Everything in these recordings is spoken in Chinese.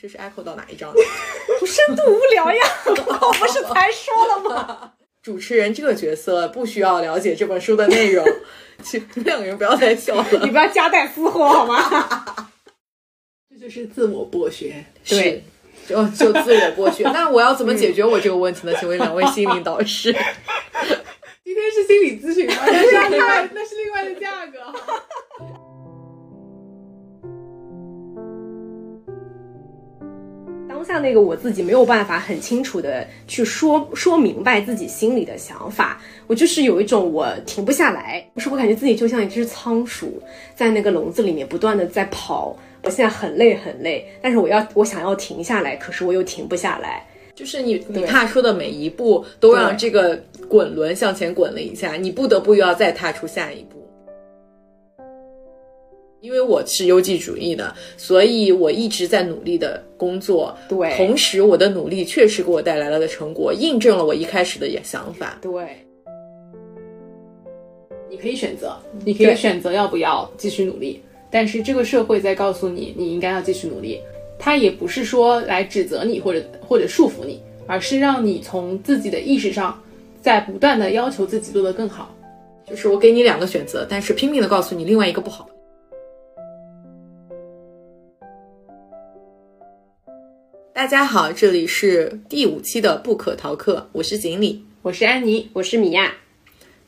这是 echo 到哪一章？不深度无聊呀，我不是才说了吗？主持人这个角色不需要了解这本书的内容，请两个人不要再笑了，你不要夹带私货好吗？这就是自我剥削，对，就就自我剥削。那我要怎么解决我这个问题呢？请问两位心灵导师，今天是心理咨询吗？那是另外，那是另外的价格。下那个我自己没有办法很清楚的去说说明白自己心里的想法，我就是有一种我停不下来，不是我感觉自己就像一只仓鼠在那个笼子里面不断的在跑，我现在很累很累，但是我要我想要停下来，可是我又停不下来，就是你你踏出的每一步都让这个滚轮向前滚了一下，你不得不又要再踏出下一步。因为我是优绩主义的，所以我一直在努力的工作。对，同时我的努力确实给我带来了的成果，印证了我一开始的想法。对，你可以选择，你可以选择要不要继续努力，但是这个社会在告诉你，你应该要继续努力。他也不是说来指责你或者或者束缚你，而是让你从自己的意识上，在不断的要求自己做得更好。就是我给你两个选择，但是拼命的告诉你另外一个不好。大家好，这里是第五期的不可逃课，我是锦鲤，我是安妮，我是米娅。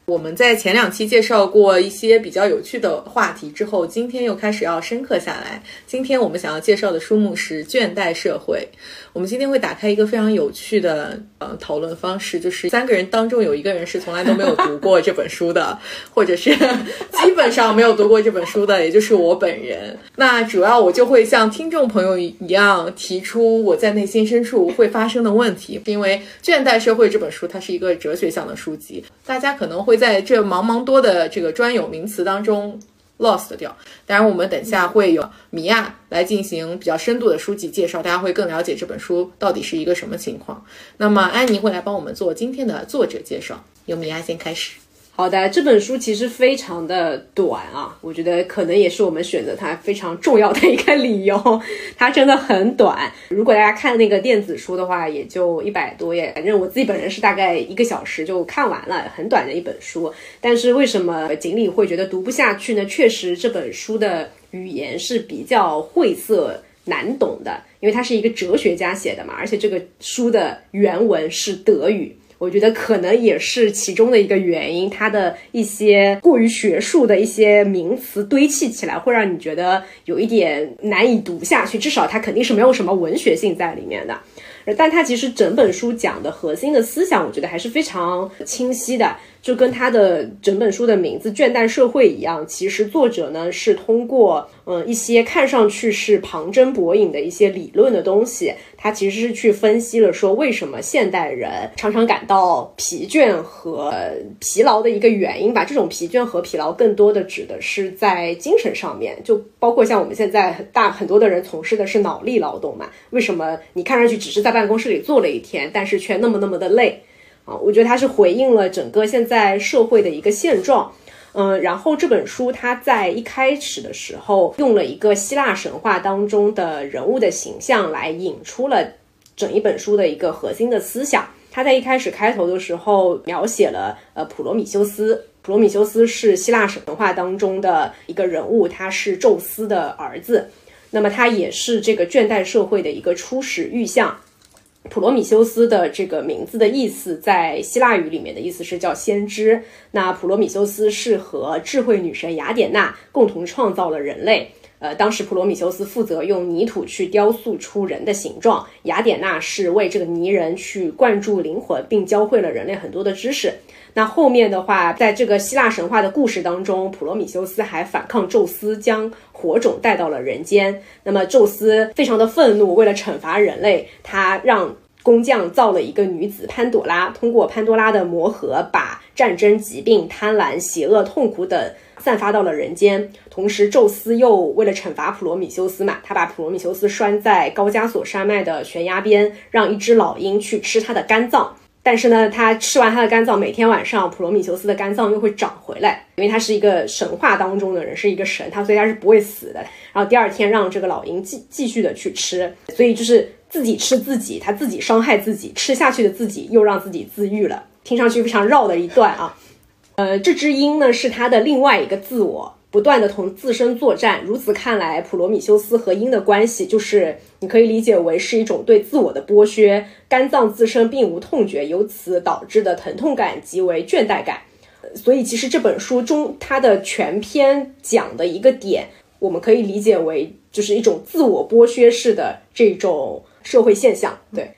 我们在前两期介绍过一些比较有趣的话题之后，今天又开始要深刻下来。今天我们想要介绍的书目是《倦怠社会》。我们今天会打开一个非常有趣的呃讨论方式，就是三个人当中有一个人是从来都没有读过这本书的，或者是基本上没有读过这本书的，也就是我本人。那主要我就会像听众朋友一样提出我在内心深处会发生的问题，因为《倦怠社会》这本书它是一个哲学向的书籍，大家可能会。会在这茫茫多的这个专有名词当中 lost 掉。当然，我们等下会有米娅来进行比较深度的书籍介绍，大家会更了解这本书到底是一个什么情况。那么，安妮会来帮我们做今天的作者介绍，由米娅先开始。好的，这本书其实非常的短啊，我觉得可能也是我们选择它非常重要的一个理由。它真的很短，如果大家看那个电子书的话，也就一百多页。反正我自己本人是大概一个小时就看完了，很短的一本书。但是为什么锦鲤会觉得读不下去呢？确实这本书的语言是比较晦涩难懂的，因为它是一个哲学家写的嘛，而且这个书的原文是德语。我觉得可能也是其中的一个原因，它的一些过于学术的一些名词堆砌起来，会让你觉得有一点难以读下去。至少它肯定是没有什么文学性在里面的。但它其实整本书讲的核心的思想，我觉得还是非常清晰的。就跟他的整本书的名字《倦怠社会》一样，其实作者呢是通过嗯一些看上去是旁征博引的一些理论的东西，他其实是去分析了说为什么现代人常常感到疲倦和疲劳的一个原因吧。这种疲倦和疲劳更多的指的是在精神上面，就包括像我们现在大很多的人从事的是脑力劳动嘛。为什么你看上去只是在办公室里坐了一天，但是却那么那么的累？啊，我觉得它是回应了整个现在社会的一个现状，嗯，然后这本书它在一开始的时候用了一个希腊神话当中的人物的形象来引出了整一本书的一个核心的思想。他在一开始开头的时候描写了呃普罗米修斯，普罗米修斯是希腊神话当中的一个人物，他是宙斯的儿子，那么他也是这个倦怠社会的一个初始预象。普罗米修斯的这个名字的意思，在希腊语里面的意思是叫先知。那普罗米修斯是和智慧女神雅典娜共同创造了人类。呃，当时普罗米修斯负责用泥土去雕塑出人的形状，雅典娜是为这个泥人去灌注灵魂，并教会了人类很多的知识。那后面的话，在这个希腊神话的故事当中，普罗米修斯还反抗宙斯，将火种带到了人间。那么宙斯非常的愤怒，为了惩罚人类，他让工匠造了一个女子潘朵拉，通过潘多拉的魔盒，把战争、疾病、贪婪、邪恶、痛苦等散发到了人间。同时，宙斯又为了惩罚普罗米修斯嘛，他把普罗米修斯拴在高加索山脉的悬崖边，让一只老鹰去吃他的肝脏。但是呢，他吃完他的肝脏，每天晚上普罗米修斯的肝脏又会长回来，因为他是一个神话当中的人，是一个神，他所以他是不会死的。然后第二天让这个老鹰继继续的去吃，所以就是自己吃自己，他自己伤害自己，吃下去的自己又让自己自愈了，听上去非常绕的一段啊。呃，这只鹰呢是他的另外一个自我。不断的同自身作战，如此看来，普罗米修斯和鹰的关系就是你可以理解为是一种对自我的剥削。肝脏自身并无痛觉，由此导致的疼痛感即为倦怠感。所以，其实这本书中它的全篇讲的一个点，我们可以理解为就是一种自我剥削式的这种社会现象。对。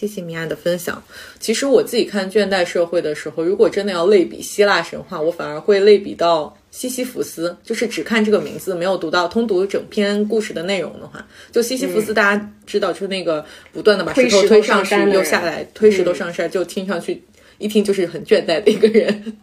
谢谢米娅的分享。其实我自己看《倦怠社会》的时候，如果真的要类比希腊神话，我反而会类比到西西弗斯。就是只看这个名字，没有读到通读整篇故事的内容的话，就西西弗斯，大家知道，就是那个不断的把石头推上去又下来，推石头上山，就听上去一听就是很倦怠的一个人。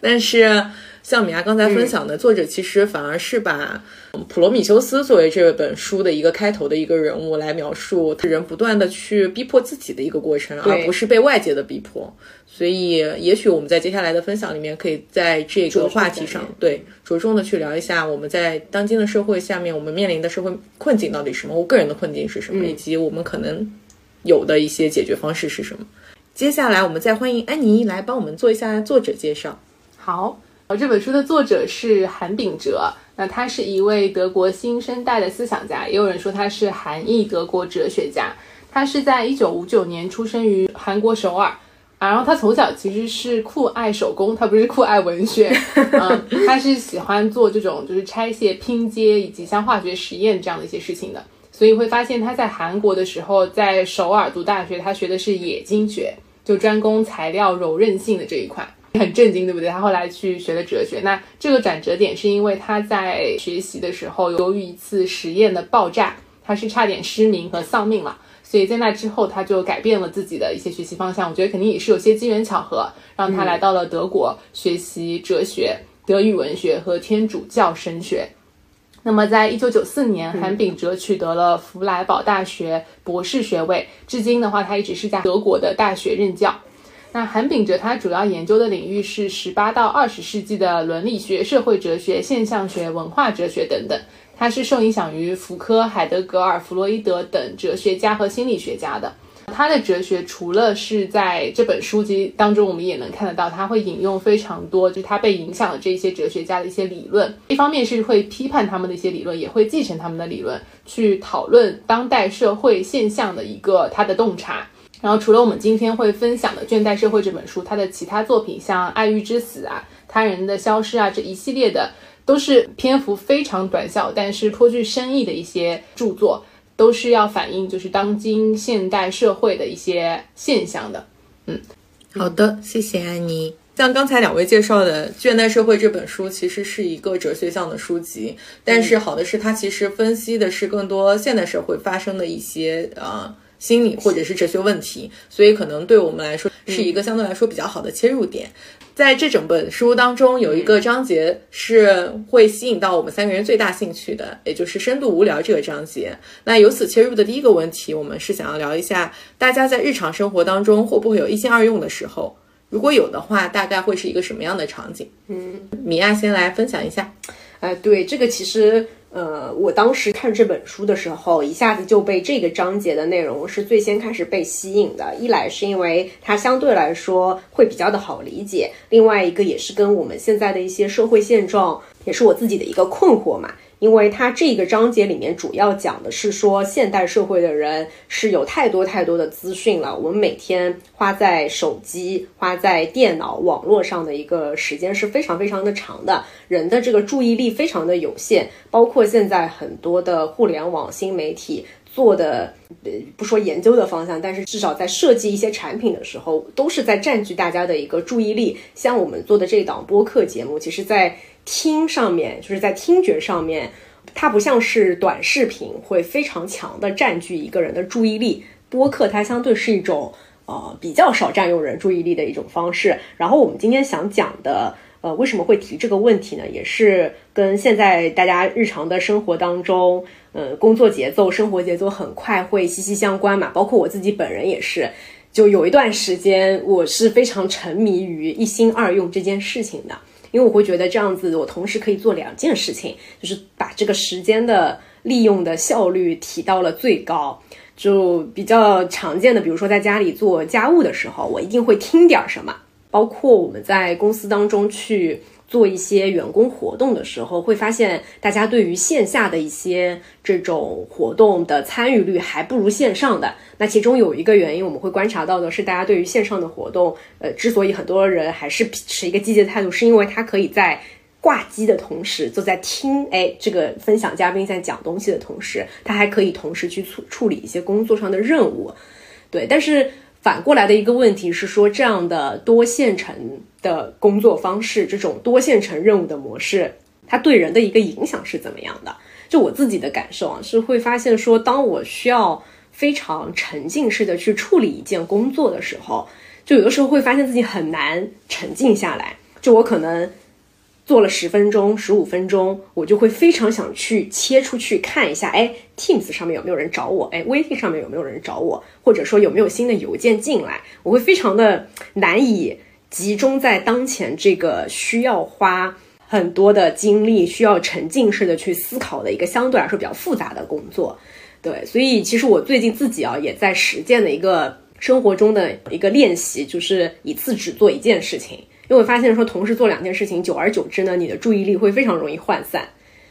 但是。像米娅刚才分享的，作者其实反而是把普罗米修斯作为这本书的一个开头的一个人物来描述，人不断的去逼迫自己的一个过程，而不是被外界的逼迫。所以，也许我们在接下来的分享里面，可以在这个话题上，对着重的去聊一下我们在当今的社会下面，我们面临的社会困境到底是什么，我个人的困境是什么，以及我们可能有的一些解决方式是什么。接下来，我们再欢迎安妮来帮我们做一下作者介绍。好。而这本书的作者是韩炳哲，那他是一位德国新生代的思想家，也有人说他是韩裔德国哲学家。他是在一九五九年出生于韩国首尔，啊，然后他从小其实是酷爱手工，他不是酷爱文学，嗯，他是喜欢做这种就是拆卸、拼接以及像化学实验这样的一些事情的。所以会发现他在韩国的时候，在首尔读大学，他学的是冶金学，就专攻材料柔韧性的这一块。很震惊，对不对？他后来去学的哲学，那这个转折点是因为他在学习的时候，由于一次实验的爆炸，他是差点失明和丧命了。所以在那之后，他就改变了自己的一些学习方向。我觉得肯定也是有些机缘巧合，让他来到了德国学习哲学、德语文学和天主教神学。那么，在一九九四年，韩炳哲取得了弗莱堡大学博士学位，至今的话，他一直是在德国的大学任教。那韩炳哲他主要研究的领域是十八到二十世纪的伦理学、社会哲学、现象学、文化哲学等等。他是受影响于福柯、海德格尔、弗洛伊德等哲学家和心理学家的。他的哲学除了是在这本书籍当中，我们也能看得到，他会引用非常多，就是他被影响的这些哲学家的一些理论。一方面是会批判他们的一些理论，也会继承他们的理论，去讨论当代社会现象的一个他的洞察。然后，除了我们今天会分享的《倦怠社会》这本书，他的其他作品，像《爱欲之死》啊、《他人的消失》啊这一系列的，都是篇幅非常短小，但是颇具深意的一些著作，都是要反映就是当今现代社会的一些现象的。嗯，好的，谢谢安妮。像刚才两位介绍的《倦怠社会》这本书，其实是一个哲学向的书籍，但是好的是它其实分析的是更多现代社会发生的一些啊。心理或者是哲学问题，所以可能对我们来说是一个相对来说比较好的切入点。在这整本书当中，有一个章节是会吸引到我们三个人最大兴趣的，也就是深度无聊这个章节。那由此切入的第一个问题，我们是想要聊一下，大家在日常生活当中会不会有一心二用的时候？如果有的话，大概会是一个什么样的场景？嗯，米娅先来分享一下。哎，对，这个其实。呃，我当时看这本书的时候，一下子就被这个章节的内容是最先开始被吸引的。一来是因为它相对来说会比较的好理解，另外一个也是跟我们现在的一些社会现状，也是我自己的一个困惑嘛。因为它这个章节里面主要讲的是说，现代社会的人是有太多太多的资讯了，我们每天花在手机、花在电脑、网络上的一个时间是非常非常的长的，人的这个注意力非常的有限，包括现在很多的互联网新媒体做的，呃，不说研究的方向，但是至少在设计一些产品的时候，都是在占据大家的一个注意力。像我们做的这档播客节目，其实，在听上面就是在听觉上面，它不像是短视频会非常强的占据一个人的注意力。播客它相对是一种呃比较少占用人注意力的一种方式。然后我们今天想讲的呃为什么会提这个问题呢？也是跟现在大家日常的生活当中，呃工作节奏、生活节奏很快会息息相关嘛。包括我自己本人也是。就有一段时间，我是非常沉迷于一心二用这件事情的，因为我会觉得这样子，我同时可以做两件事情，就是把这个时间的利用的效率提到了最高。就比较常见的，比如说在家里做家务的时候，我一定会听点什么，包括我们在公司当中去。做一些员工活动的时候，会发现大家对于线下的一些这种活动的参与率还不如线上的。那其中有一个原因，我们会观察到的是，大家对于线上的活动，呃，之所以很多人还是持一个积极的态度，是因为他可以在挂机的同时，就在听，哎，这个分享嘉宾在讲东西的同时，他还可以同时去处处理一些工作上的任务。对，但是。反过来的一个问题是说，这样的多线程的工作方式，这种多线程任务的模式，它对人的一个影响是怎么样的？就我自己的感受啊，是会发现说，当我需要非常沉浸式的去处理一件工作的时候，就有的时候会发现自己很难沉静下来。就我可能。做了十分钟、十五分钟，我就会非常想去切出去看一下，哎，Teams 上面有没有人找我？哎，微信上面有没有人找我？或者说有没有新的邮件进来？我会非常的难以集中在当前这个需要花很多的精力、需要沉浸式的去思考的一个相对来说比较复杂的工作。对，所以其实我最近自己啊也在实践的一个生活中的一个练习，就是一次只做一件事情。因为我发现说，同时做两件事情，久而久之呢，你的注意力会非常容易涣散，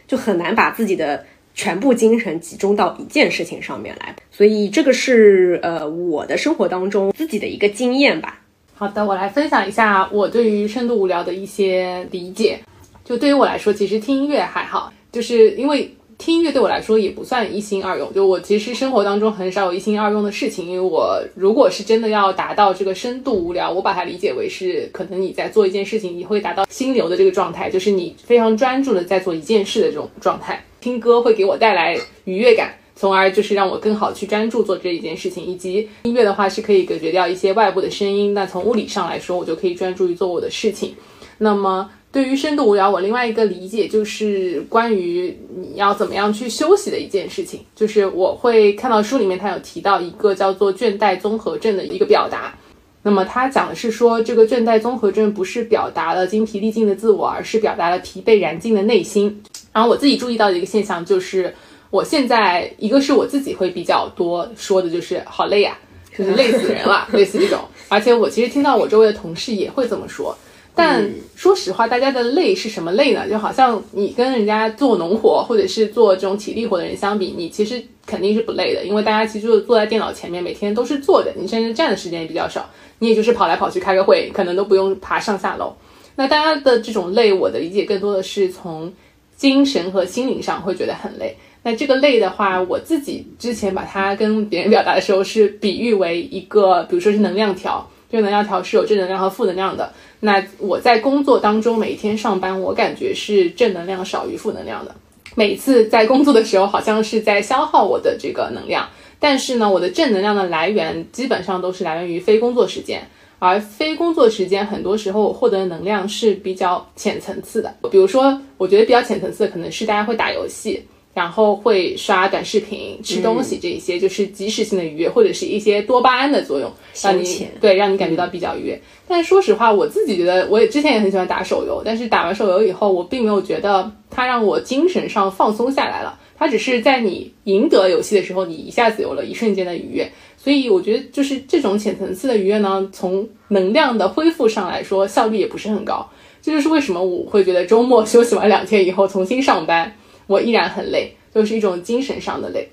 就很难把自己的全部精神集中到一件事情上面来。所以这个是呃我的生活当中自己的一个经验吧。好的，我来分享一下我对于深度无聊的一些理解。就对于我来说，其实听音乐还好，就是因为。听音乐对我来说也不算一心二用，就我其实生活当中很少有一心二用的事情，因为我如果是真的要达到这个深度无聊，我把它理解为是可能你在做一件事情，你会达到心流的这个状态，就是你非常专注的在做一件事的这种状态。听歌会给我带来愉悦感，从而就是让我更好去专注做这一件事情。以及音乐的话是可以隔绝掉一些外部的声音，那从物理上来说，我就可以专注于做我的事情。那么。对于深度无聊，我另外一个理解就是关于你要怎么样去休息的一件事情。就是我会看到书里面，它有提到一个叫做倦怠综合症的一个表达。那么它讲的是说，这个倦怠综合症不是表达了精疲力尽的自我，而是表达了疲惫燃尽的内心。然后我自己注意到的一个现象就是，我现在一个是我自己会比较多说的就是好累呀，就是累死人了，类似这种。而且我其实听到我周围的同事也会这么说。但说实话，大家的累是什么累呢？就好像你跟人家做农活或者是做这种体力活的人相比，你其实肯定是不累的，因为大家其实就坐在电脑前面，每天都是坐着，你甚至站的时间也比较少，你也就是跑来跑去开个会，可能都不用爬上下楼。那大家的这种累，我的理解更多的是从精神和心灵上会觉得很累。那这个累的话，我自己之前把它跟别人表达的时候，是比喻为一个，比如说是能量条。这个能量条是有正能量和负能量的。那我在工作当中每一天上班，我感觉是正能量少于负能量的。每次在工作的时候，好像是在消耗我的这个能量。但是呢，我的正能量的来源基本上都是来源于非工作时间，而非工作时间很多时候我获得的能量是比较浅层次的。比如说，我觉得比较浅层次的可能是大家会打游戏。然后会刷短视频、吃东西，这一些就是即时性的愉悦，或者是一些多巴胺的作用，让你对让你感觉到比较愉悦。但说实话，我自己觉得，我也之前也很喜欢打手游，但是打完手游以后，我并没有觉得它让我精神上放松下来了。它只是在你赢得游戏的时候，你一下子有了一瞬间的愉悦。所以我觉得，就是这种浅层次的愉悦呢，从能量的恢复上来说，效率也不是很高。这就是为什么我会觉得周末休息完两天以后，重新上班。我依然很累，就是一种精神上的累。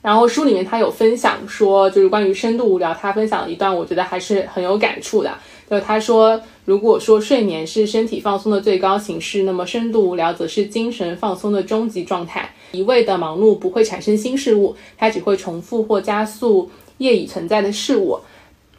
然后书里面他有分享说，就是关于深度无聊，他分享了一段，我觉得还是很有感触的。就是他说，如果说睡眠是身体放松的最高形式，那么深度无聊则是精神放松的终极状态。一味的忙碌不会产生新事物，它只会重复或加速业已存在的事物。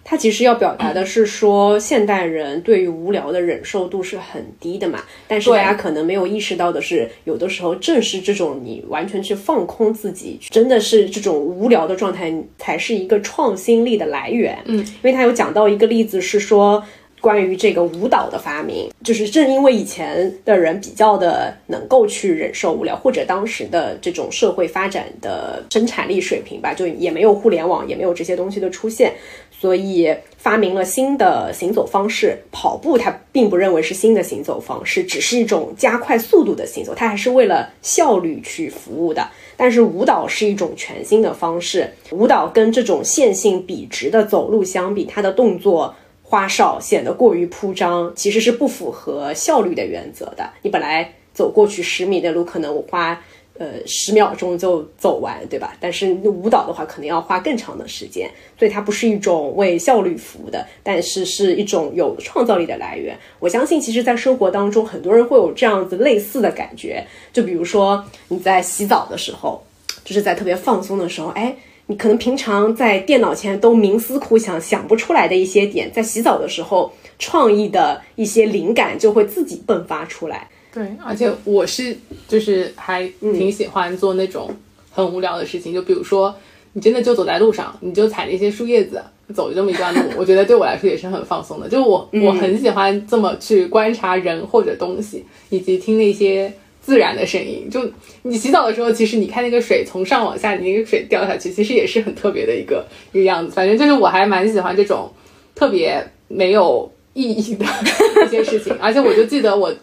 他其实要表达的是说，现代人对于无聊的忍受度是很低的嘛。但是大家可能没有意识到的是，有的时候正是这种你完全去放空自己，真的是这种无聊的状态，才是一个创新力的来源。嗯，因为他有讲到一个例子是说，关于这个舞蹈的发明，就是正因为以前的人比较的能够去忍受无聊，或者当时的这种社会发展的生产力水平吧，就也没有互联网，也没有这些东西的出现，所以发明了新的行走方式。跑步它并不认为是新的行走方式，只是一种加快速度的行走，它还是为了效率去服务的。但是舞蹈是一种全新的方式，舞蹈跟这种线性笔直的走路相比，它的动作。花哨显得过于铺张，其实是不符合效率的原则的。你本来走过去十米的路，可能我花呃十秒钟就走完，对吧？但是舞蹈的话，可能要花更长的时间，所以它不是一种为效率服务的，但是是一种有创造力的来源。我相信，其实，在生活当中，很多人会有这样子类似的感觉。就比如说你在洗澡的时候，就是在特别放松的时候，哎。你可能平常在电脑前都冥思苦想想不出来的一些点，在洗澡的时候，创意的一些灵感就会自己迸发出来。对，而且我是就是还挺喜欢做那种很无聊的事情，就比如说你真的就走在路上，你就踩那些树叶子走这么一段路，我觉得对我来说也是很放松的。就我我很喜欢这么去观察人或者东西，以及听那些。自然的声音，就你洗澡的时候，其实你看那个水从上往下，你那个水掉下去，其实也是很特别的一个一个样子。反正就是我还蛮喜欢这种特别没有意义的 一些事情。而且我就记得我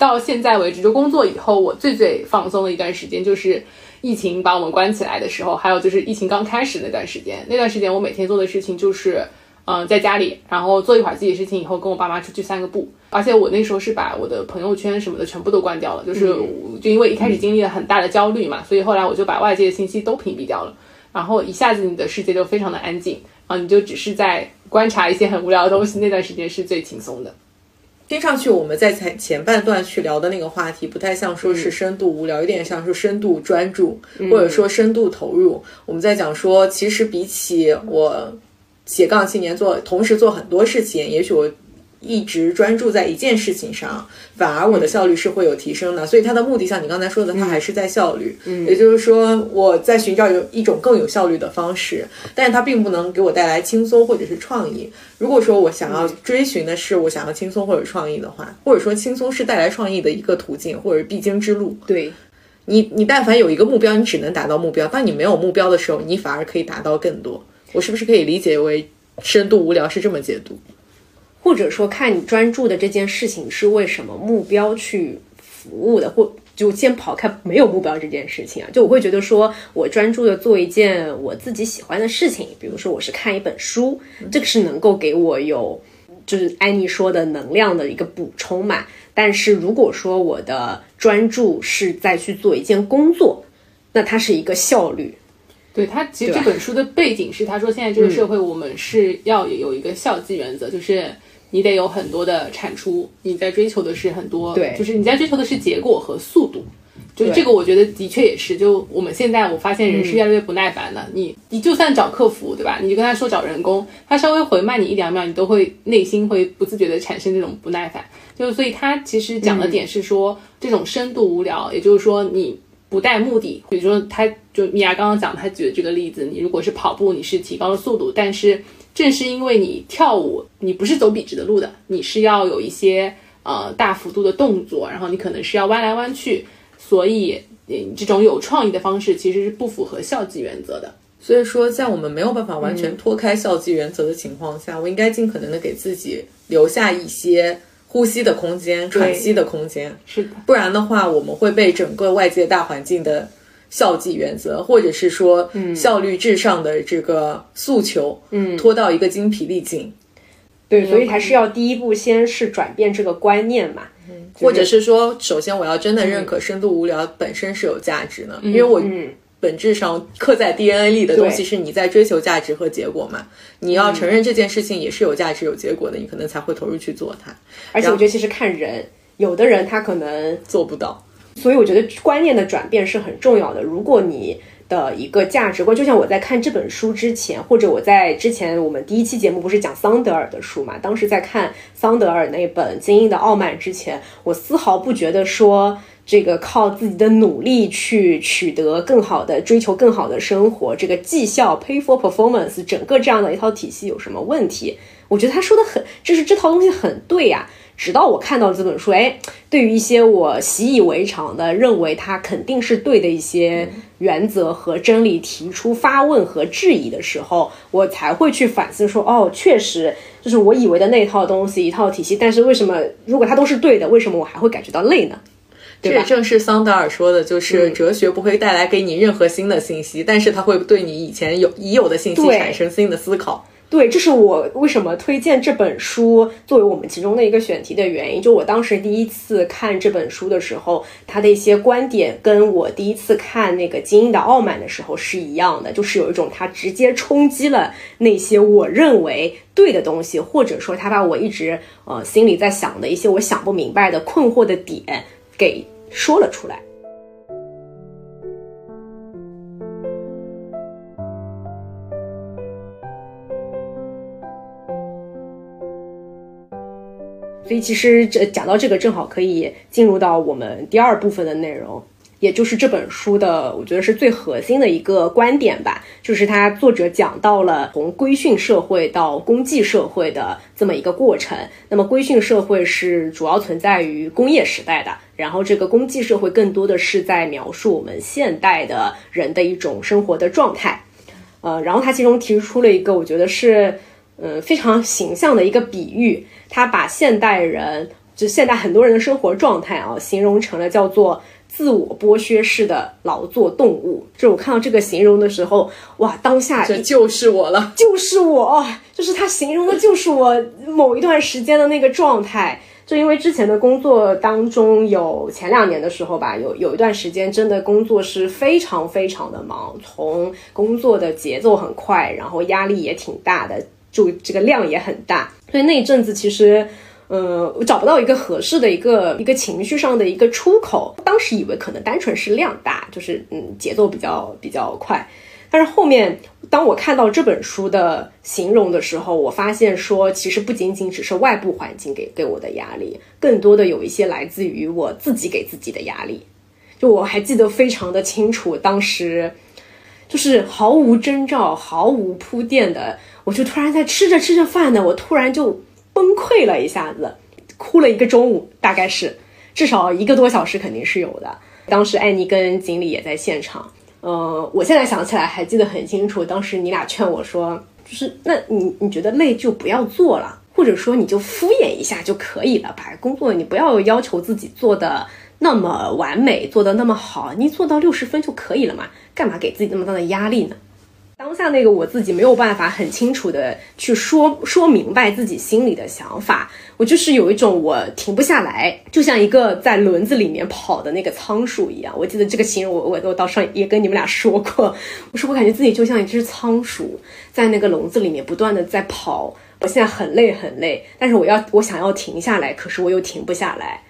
到现在为止，就工作以后，我最最放松的一段时间就是疫情把我们关起来的时候，还有就是疫情刚开始那段时间。那段时间我每天做的事情就是。嗯，在家里，然后做一会儿自己事情以后，跟我爸妈出去散个步。而且我那时候是把我的朋友圈什么的全部都关掉了，就是就因为一开始经历了很大的焦虑嘛，所以后来我就把外界的信息都屏蔽掉了。然后一下子你的世界就非常的安静啊，你就只是在观察一些很无聊的东西。那段时间是最轻松的。听上去我们在前前半段去聊的那个话题，不太像说是深度无聊，有点像是深度专注，或者说深度投入。我们在讲说，其实比起我。斜杠青年做同时做很多事情，也许我一直专注在一件事情上，反而我的效率是会有提升的。所以它的目的，像你刚才说的，它还是在效率。嗯，也就是说，我在寻找有一种更有效率的方式，但是它并不能给我带来轻松或者是创意。如果说我想要追寻的是我想要轻松或者创意的话，或者说轻松是带来创意的一个途径或者必经之路。对，你你但凡有一个目标，你只能达到目标；当你没有目标的时候，你反而可以达到更多。我是不是可以理解为深度无聊是这么解读，或者说看你专注的这件事情是为什么目标去服务的，或就先跑开没有目标这件事情啊？就我会觉得说我专注的做一件我自己喜欢的事情，比如说我是看一本书，这个是能够给我有就是安妮说的能量的一个补充嘛。但是如果说我的专注是在去做一件工作，那它是一个效率。对他，其实这本书的背景是，他说现在这个社会，我们是要有一个效绩原则，就是你得有很多的产出，你在追求的是很多，对，就是你在追求的是结果和速度，就是这个，我觉得的确也是。就我们现在，我发现人是越来越不耐烦的。你，你就算找客服，对吧？你就跟他说找人工，他稍微回慢你一两秒，你都会内心会不自觉的产生这种不耐烦。就所以，他其实讲的点是说，这种深度无聊，也就是说你。不带目的，比如说，他就米娅刚刚讲，他举的这个例子，你如果是跑步，你是提高了速度，但是正是因为你跳舞，你不是走笔直的路的，你是要有一些呃大幅度的动作，然后你可能是要弯来弯去，所以你这种有创意的方式其实是不符合校纪原则的。所以说，在我们没有办法完全脱开校纪原则的情况下，我应该尽可能的给自己留下一些。呼吸的空间，喘息的空间，是的，不然的话，我们会被整个外界大环境的效绩原则，或者是说效率至上的这个诉求，嗯，拖到一个精疲力尽。对，所以还是要第一步，先是转变这个观念嘛，或者是说，首先我要真的认可深度无聊本身是有价值的，因为我。本质上刻在 DNA 里的东西是你在追求价值和结果嘛？你要承认这件事情也是有价值、有结果的，你可能才会投入去做它。而且我觉得其实看人，有的人他可能做不到，所以我觉得观念的转变是很重要的。如果你的一个价值观，就像我在看这本书之前，或者我在之前我们第一期节目不是讲桑德尔的书嘛？当时在看桑德尔那本《精英的傲慢》之前，我丝毫不觉得说。这个靠自己的努力去取得更好的追求更好的生活，这个绩效 pay for performance 整个这样的一套体系有什么问题？我觉得他说的很，就是这套东西很对呀。直到我看到这本书，哎，对于一些我习以为常的认为它肯定是对的一些原则和真理提出发问和质疑的时候，我才会去反思说，哦，确实就是我以为的那套东西一套体系，但是为什么如果它都是对的，为什么我还会感觉到累呢？这也正是桑德尔说的，就是哲学不会带来给你任何新的信息，但是它会对你以前有已有的信息产生新的思考。对，这是我为什么推荐这本书作为我们其中的一个选题的原因。就我当时第一次看这本书的时候，他的一些观点跟我第一次看那个《精英的傲慢》的时候是一样的，就是有一种他直接冲击了那些我认为对的东西，或者说他把我一直呃心里在想的一些我想不明白的困惑的点给说了出来。所以其实这讲到这个，正好可以进入到我们第二部分的内容，也就是这本书的，我觉得是最核心的一个观点吧，就是他作者讲到了从规训社会到公祭社会的这么一个过程。那么规训社会是主要存在于工业时代的，然后这个公祭社会更多的是在描述我们现代的人的一种生活的状态。呃，然后他其中提出了一个，我觉得是。嗯，非常形象的一个比喻，他把现代人，就现代很多人的生活状态啊，形容成了叫做自我剥削式的劳作动物。就我看到这个形容的时候，哇，当下这就是我了，就是我，就是他形容的就是我某一段时间的那个状态。就因为之前的工作当中，有前两年的时候吧，有有一段时间真的工作是非常非常的忙，从工作的节奏很快，然后压力也挺大的。就这个量也很大，所以那一阵子其实，呃，我找不到一个合适的一个一个情绪上的一个出口。当时以为可能单纯是量大，就是嗯节奏比较比较快。但是后面当我看到这本书的形容的时候，我发现说其实不仅仅只是外部环境给给我的压力，更多的有一些来自于我自己给自己的压力。就我还记得非常的清楚，当时就是毫无征兆、毫无铺垫的。我就突然在吃着吃着饭呢，我突然就崩溃了一下子，哭了一个中午，大概是至少一个多小时肯定是有的。当时艾妮跟锦鲤也在现场，呃，我现在想起来还记得很清楚。当时你俩劝我说，就是那你你觉得累就不要做了，或者说你就敷衍一下就可以了，把工作你不要要求自己做的那么完美，做的那么好，你做到六十分就可以了嘛，干嘛给自己那么大的压力呢？当下那个我自己没有办法很清楚的去说说明白自己心里的想法，我就是有一种我停不下来，就像一个在轮子里面跑的那个仓鼠一样。我记得这个形容我我我到上也跟你们俩说过，我说我感觉自己就像一只仓鼠在那个笼子里面不断的在跑，我现在很累很累，但是我要我想要停下来，可是我又停不下来。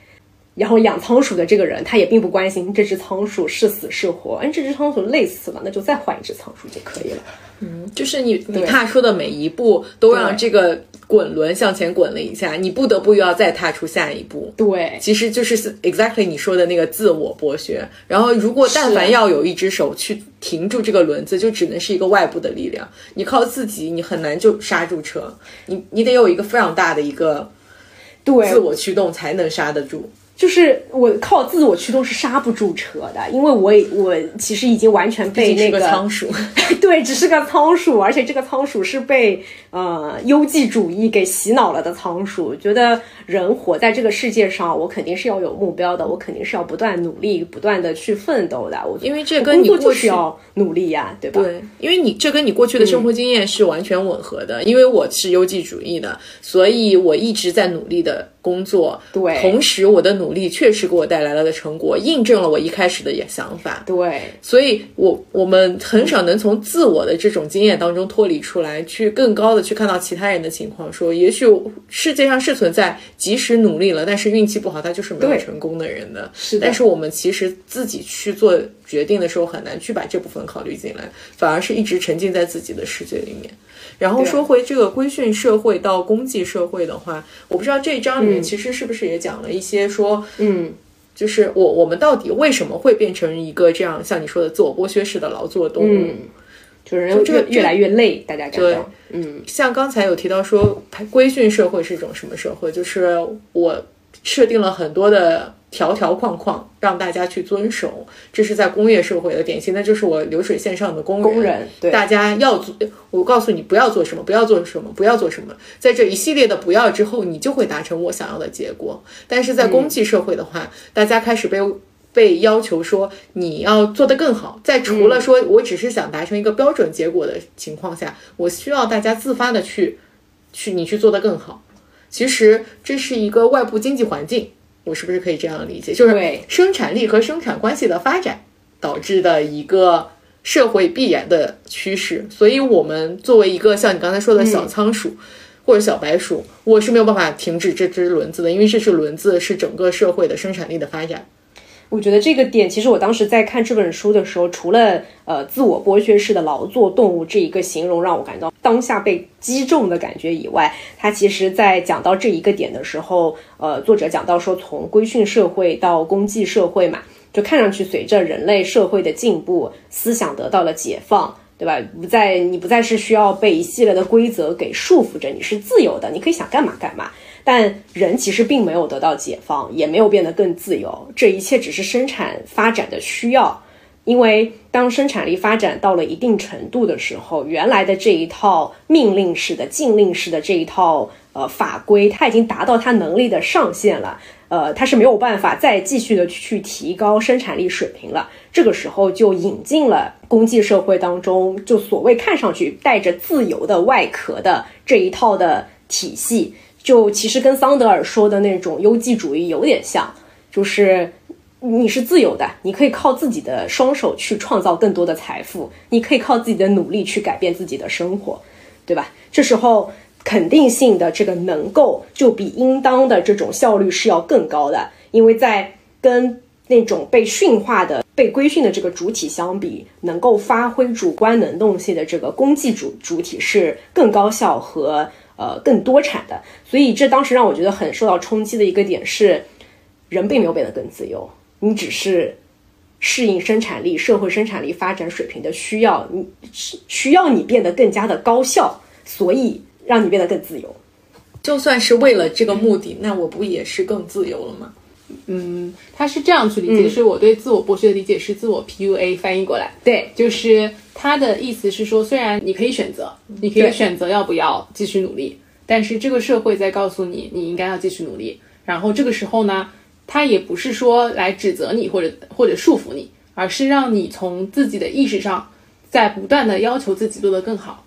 然后养仓鼠的这个人，他也并不关心这只仓鼠是死是活。哎，这只仓鼠累死了，那就再换一只仓鼠就可以了。嗯，就是你你踏出的每一步，都让这个滚轮向前滚了一下，你不得不又要再踏出下一步。对，其实就是 exactly 你说的那个自我剥削。然后，如果但凡要有一只手去停住这个轮子，就只能是一个外部的力量。你靠自己，你很难就刹住车。你你得有一个非常大的一个对自我驱动才能刹得住。就是我靠自我驱动是刹不住车的，因为我我其实已经完全被那个仓鼠，对，只是个仓鼠，而且这个仓鼠是被呃优绩主义给洗脑了的仓鼠，觉得人活在这个世界上，我肯定是要有目标的，我肯定是要不断努力、不断的去奋斗的。我因为这跟你过去要努力呀，对吧？对，因为你这跟你过去的生活经验是完全吻合的。因为我是优绩主义的，所以我一直在努力的。工作，对，同时我的努力确实给我带来了的成果，印证了我一开始的想法，对，所以我我们很少能从自我的这种经验当中脱离出来，去更高的去看到其他人的情况，说也许世界上是存在即使努力了，但是运气不好，他就是没有成功的人的，是的，但是我们其实自己去做决定的时候，很难去把这部分考虑进来，反而是一直沉浸在自己的世界里面。然后说回这个规训社会到功绩社会的话，我不知道这一章里面其实是不是也讲了一些说，嗯，就是我我们到底为什么会变成一个这样像你说的自我剥削式的劳作动物？嗯，就是人越越来越累，大家感到，嗯，像刚才有提到说，规训社会是一种什么社会？就是我设定了很多的。条条框框让大家去遵守，这是在工业社会的典型那，就是我流水线上的工人。工人，对，大家要做，我告诉你不要做什么，不要做什么，不要做什么，在这一系列的不要之后，你就会达成我想要的结果。但是在公际社会的话，大家开始被被要求说你要做得更好，在除了说我只是想达成一个标准结果的情况下，我需要大家自发的去去你去做得更好。其实这是一个外部经济环境。我是不是可以这样理解？就是生产力和生产关系的发展导致的一个社会必然的趋势。所以，我们作为一个像你刚才说的小仓鼠或者小白鼠，我是没有办法停止这只轮子的，因为这只轮子是整个社会的生产力的发展。我觉得这个点，其实我当时在看这本书的时候，除了呃自我剥削式的劳作动物这一个形容让我感到当下被击中的感觉以外，它其实在讲到这一个点的时候，呃，作者讲到说，从规训社会到公祭社会嘛，就看上去随着人类社会的进步，思想得到了解放，对吧？不再你不再是需要被一系列的规则给束缚着，你是自由的，你可以想干嘛干嘛。但人其实并没有得到解放，也没有变得更自由，这一切只是生产发展的需要。因为当生产力发展到了一定程度的时候，原来的这一套命令式的、禁令式的这一套呃法规，它已经达到它能力的上限了。呃，它是没有办法再继续的去提高生产力水平了。这个时候就引进了公济社会当中，就所谓看上去带着自由的外壳的这一套的体系。就其实跟桑德尔说的那种优绩主义有点像，就是你是自由的，你可以靠自己的双手去创造更多的财富，你可以靠自己的努力去改变自己的生活，对吧？这时候肯定性的这个能够就比应当的这种效率是要更高的，因为在跟那种被驯化的、被规训的这个主体相比，能够发挥主观能动性的这个功绩主主体是更高效和。呃，更多产的，所以这当时让我觉得很受到冲击的一个点是，人并没有变得更自由，你只是适应生产力、社会生产力发展水平的需要，你需要你变得更加的高效，所以让你变得更自由。就算是为了这个目的，那我不也是更自由了吗？嗯，他是这样去理解，就是我对自我剥削的理解是自我 PUA 翻译过来，对，就是他的意思是说，虽然你可以选择，你可以选择要不要继续努力，但是这个社会在告诉你，你应该要继续努力。然后这个时候呢，他也不是说来指责你或者或者束缚你，而是让你从自己的意识上，在不断的要求自己做得更好。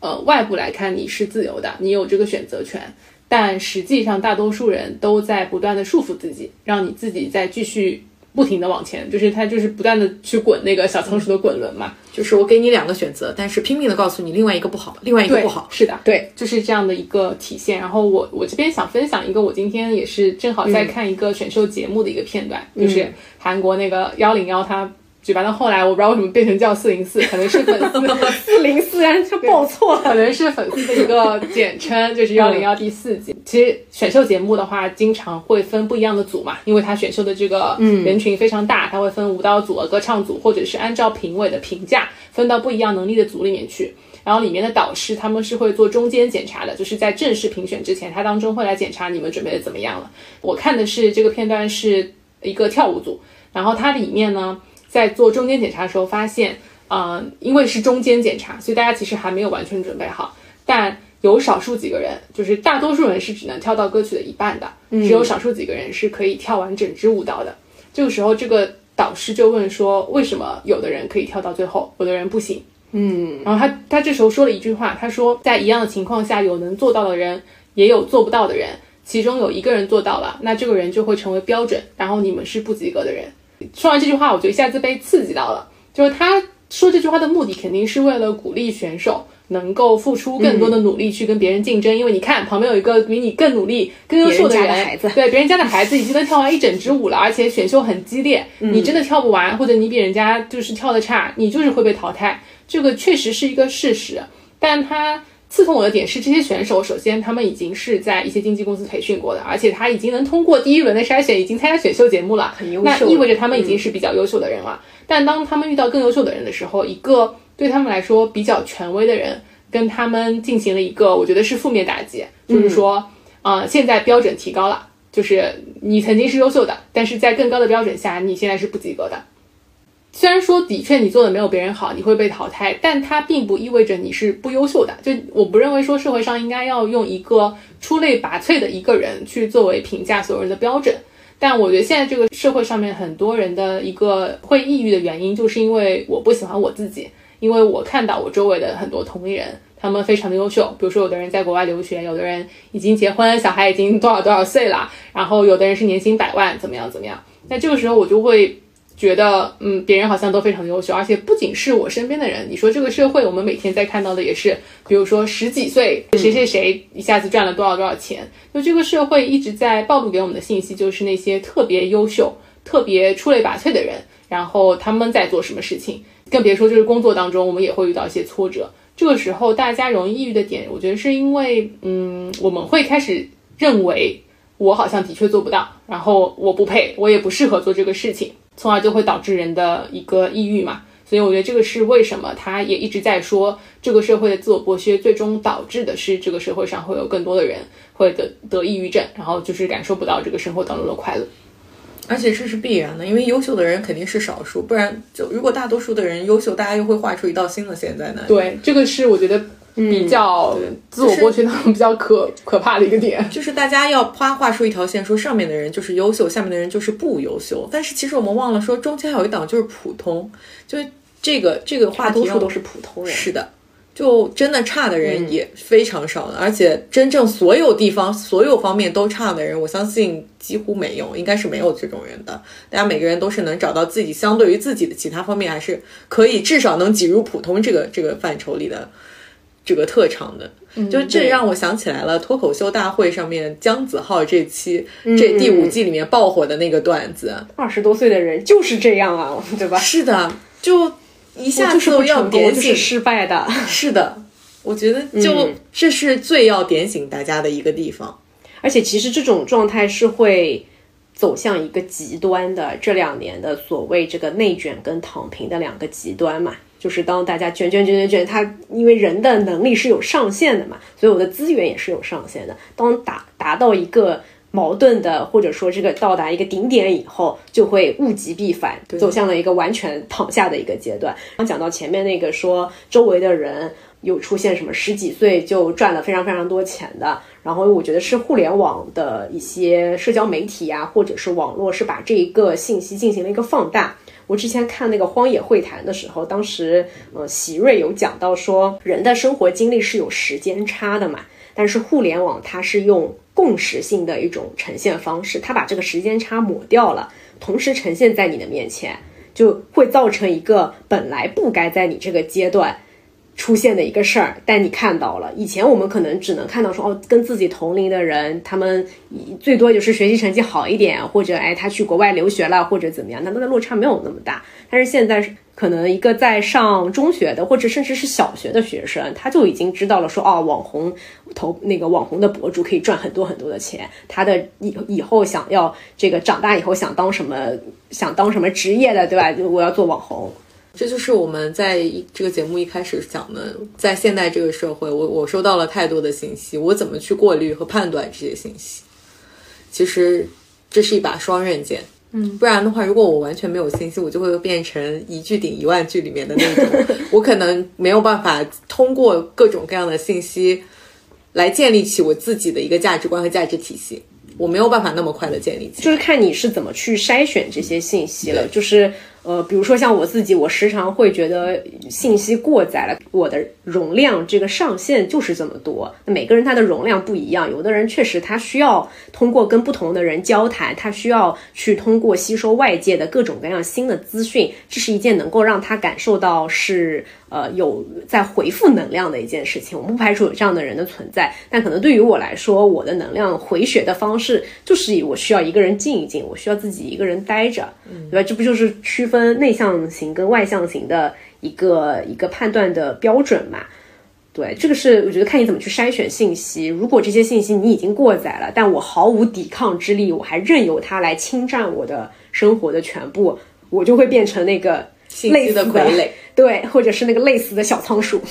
呃，外部来看你是自由的，你有这个选择权。但实际上，大多数人都在不断的束缚自己，让你自己在继续不停的往前，就是他就是不断的去滚那个小仓鼠的滚轮嘛。就是我给你两个选择，但是拼命的告诉你另外一个不好，另外一个不好。是的，对，就是这样的一个体现。然后我我这边想分享一个，我今天也是正好在看一个选秀节目的一个片段，就是韩国那个幺零幺他。举办到后来，我不知道为什么变成叫四零四，可能是粉丝 四零四，然后就报错了，可能是粉丝的一个简称，就是幺零幺第四季。其实选秀节目的话，经常会分不一样的组嘛，因为他选秀的这个人群非常大，他会分舞蹈组、歌唱组，或者是按照评委的评价分到不一样能力的组里面去。然后里面的导师他们是会做中间检查的，就是在正式评选之前，他当中会来检查你们准备的怎么样了。我看的是这个片段是一个跳舞组，然后它里面呢。在做中间检查的时候，发现，嗯，因为是中间检查，所以大家其实还没有完全准备好。但有少数几个人，就是大多数人是只能跳到歌曲的一半的，只有少数几个人是可以跳完整支舞蹈的。这个时候，这个导师就问说：“为什么有的人可以跳到最后，有的人不行？”嗯，然后他他这时候说了一句话，他说：“在一样的情况下，有能做到的人，也有做不到的人，其中有一个人做到了，那这个人就会成为标准，然后你们是不及格的人。”说完这句话，我就一下子被刺激到了。就是他说这句话的目的，肯定是为了鼓励选手能够付出更多的努力去跟别人竞争。因为你看旁边有一个比你更努力、更优秀的人，对别人家的孩子已经能跳完一整支舞了，而且选秀很激烈，你真的跳不完，或者你比人家就是跳的差，你就是会被淘汰。这个确实是一个事实，但他。刺痛我的点是，这些选手首先他们已经是在一些经纪公司培训过的，而且他已经能通过第一轮的筛选，已经参加选秀节目了，很优秀那意味着他们已经是比较优秀的人了。但当他们遇到更优秀的人的时候，一个对他们来说比较权威的人跟他们进行了一个，我觉得是负面打击，就是说，呃，现在标准提高了，就是你曾经是优秀的，但是在更高的标准下，你现在是不及格的。虽然说的确你做的没有别人好，你会被淘汰，但它并不意味着你是不优秀的。就我不认为说社会上应该要用一个出类拔萃的一个人去作为评价所有人的标准。但我觉得现在这个社会上面很多人的一个会抑郁的原因，就是因为我不喜欢我自己，因为我看到我周围的很多同龄人，他们非常的优秀，比如说有的人在国外留学，有的人已经结婚，小孩已经多少多少岁了，然后有的人是年薪百万，怎么样怎么样。那这个时候我就会觉得，嗯，别人好像都非常优秀，而且不仅是我身边的人，你说这个社会，我们每天在看到的也是，比如说十几岁谁谁谁一下子赚了多少多少钱，就这个社会一直在暴露给我们的信息，就是那些特别优秀、特别出类拔萃的人，然后他们在做什么事情，更别说就是工作当中，我们也会遇到一些挫折。这个时候大家容易抑郁的点，我觉得是因为，嗯，我们会开始认为我好像的确做不到，然后我不配，我也不适合做这个事情。从而就会导致人的一个抑郁嘛。所以我觉得这个是为什么他也一直在说，这个社会的自我剥削最终导致的是这个社会上会有更多的人会得得抑郁症，然后就是感受不到这个生活当中的快乐。而且这是必然的，因为优秀的人肯定是少数，不然就如果大多数的人优秀，大家又会画出一道新的线在那里。对，这个是我觉得比较自我剥削当中 比较可可怕的一个点。就是大家要啪画出一条线，说上面的人就是优秀，下面的人就是不优秀。但是其实我们忘了说，中间还有一档就是普通，就是这个这个话多数都是普通人。是的，就真的差的人也非常少的，而且真正所有地方、所有方面都差的人，我相信几乎没有，应该是没有这种人的。大家每个人都是能找到自己相对于自己的其他方面，还是可以至少能挤入普通这个这个范畴里的这个特长的。就这让我想起来了，脱口秀大会上面姜子浩这期这第五季里面爆火的那个段子。二十多岁的人就是这样啊，对吧？是的，就一下就是子要不成功，点醒就是失败的。是的，我觉得就嗯这是最要点醒大家的一个地方。而且其实这种状态是会走向一个极端的。这两年的所谓这个内卷跟躺平的两个极端嘛，就是当大家卷卷卷卷卷，它因为人的能力是有上限的嘛，所以我的资源也是有上限的。当达达到一个矛盾的，或者说这个到达一个顶点以后，就会物极必反，走向了一个完全躺下的一个阶段。刚讲到前面那个说周围的人有出现什么十几岁就赚了非常非常多钱的，然后我觉得是互联网的一些社交媒体啊，或者是网络是把这一个信息进行了一个放大。我之前看那个《荒野会谈》的时候，当时呃席瑞有讲到说，人的生活经历是有时间差的嘛，但是互联网它是用共识性的一种呈现方式，他把这个时间差抹掉了，同时呈现在你的面前，就会造成一个本来不该在你这个阶段出现的一个事儿，但你看到了。以前我们可能只能看到说，哦，跟自己同龄的人，他们最多就是学习成绩好一点，或者哎他去国外留学了，或者怎么样，那他的落差没有那么大。但是现在是可能一个在上中学的，或者甚至是小学的学生，他就已经知道了说，哦，网红投那个网红的博主可以赚很多很多的钱，他的以以后想要这个长大以后想当什么，想当什么职业的，对吧？就我要做网红。这就是我们在一这个节目一开始讲的，在现代这个社会，我我收到了太多的信息，我怎么去过滤和判断这些信息？其实这是一把双刃剑。嗯，不然的话，如果我完全没有信息，我就会变成一句顶一万句里面的那种，我可能没有办法通过各种各样的信息来建立起我自己的一个价值观和价值体系，我没有办法那么快的建立起。就是看你是怎么去筛选这些信息了。就是呃，比如说像我自己，我时常会觉得信息过载了，我的容量这个上限就是这么多。那每个人他的容量不一样，有的人确实他需要通过跟不同的人交谈，他需要去通过吸收外界的各种各样新的资讯，这是一件能够让他感受到是。呃，有在回复能量的一件事情，我们不排除有这样的人的存在，但可能对于我来说，我的能量回血的方式就是以我需要一个人静一静，我需要自己一个人待着，对吧？这不就是区分内向型跟外向型的一个一个判断的标准嘛？对，这个是我觉得看你怎么去筛选信息。如果这些信息你已经过载了，但我毫无抵抗之力，我还任由它来侵占我的生活的全部，我就会变成那个信息的傀儡，对，或者是那个类似的小仓鼠。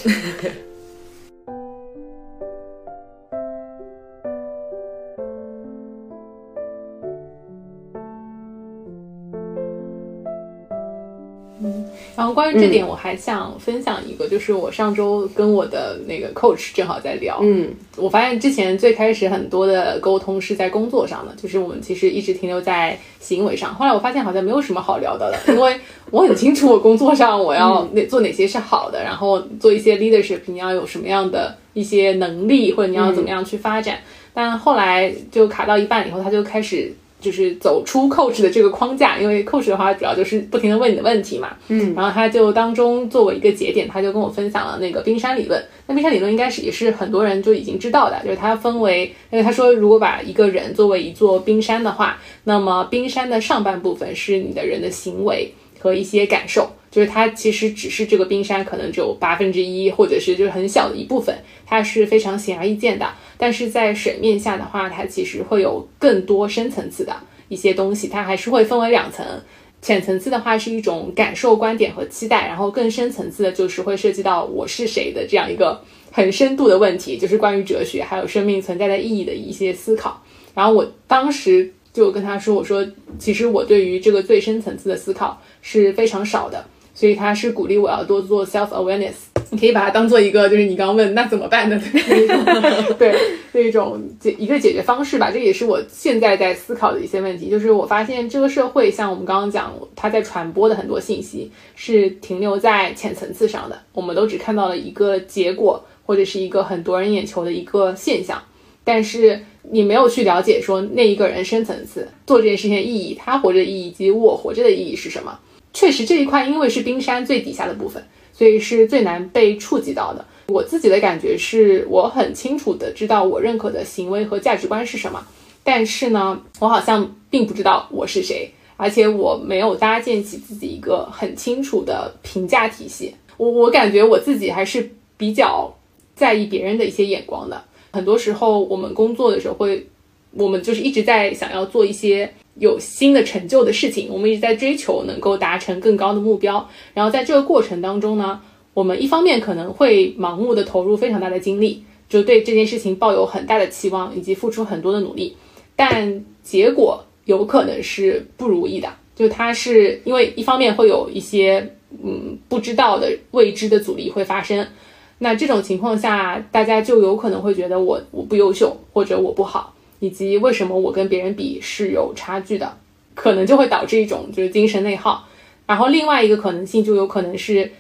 然后关于这点，我还想分享一个，就是我上周跟我的那个 coach 正好在聊，嗯，我发现之前最开始很多的沟通是在工作上的，就是我们其实一直停留在行为上。后来我发现好像没有什么好聊的了，因为我很清楚我工作上我要哪做哪些是好的，然后做一些 leadership，你要有什么样的一些能力，或者你要怎么样去发展。但后来就卡到一半以后，他就开始。就是走出 coach 的这个框架，因为 coach 的话主要就是不停的问你的问题嘛，嗯，然后他就当中作为一个节点，他就跟我分享了那个冰山理论。那冰山理论应该是也是很多人就已经知道的，就是它分为，因为他说如果把一个人作为一座冰山的话，那么冰山的上半部分是你的人的行为和一些感受。就是它其实只是这个冰山可能只有八分之一，或者是就是很小的一部分，它是非常显而易见的。但是在水面下的话，它其实会有更多深层次的一些东西，它还是会分为两层。浅层次的话是一种感受、观点和期待，然后更深层次的就是会涉及到我是谁的这样一个很深度的问题，就是关于哲学还有生命存在的意义的一些思考。然后我当时就跟他说：“我说，其实我对于这个最深层次的思考是非常少的。”所以他是鼓励我要多做 self awareness，你可以把它当做一个，就是你刚刚问那怎么办的那种，对，那种解一个解决方式吧。这也是我现在在思考的一些问题。就是我发现这个社会，像我们刚刚讲，它在传播的很多信息是停留在浅层次上的，我们都只看到了一个结果，或者是一个很夺人眼球的一个现象，但是你没有去了解说那一个人深层次做这件事情的意义，他活着的意义以及我活着的意义是什么。确实这一块，因为是冰山最底下的部分，所以是最难被触及到的。我自己的感觉是，我很清楚的知道我认可的行为和价值观是什么，但是呢，我好像并不知道我是谁，而且我没有搭建起自己一个很清楚的评价体系。我我感觉我自己还是比较在意别人的一些眼光的。很多时候，我们工作的时候会，我们就是一直在想要做一些。有新的成就的事情，我们一直在追求能够达成更高的目标。然后在这个过程当中呢，我们一方面可能会盲目的投入非常大的精力，就对这件事情抱有很大的期望，以及付出很多的努力，但结果有可能是不如意的。就它是因为一方面会有一些嗯不知道的未知的阻力会发生，那这种情况下，大家就有可能会觉得我我不优秀或者我不好。以及为什么我跟别人比是有差距的，可能就会导致一种就是精神内耗。然后另外一个可能性就有可能是，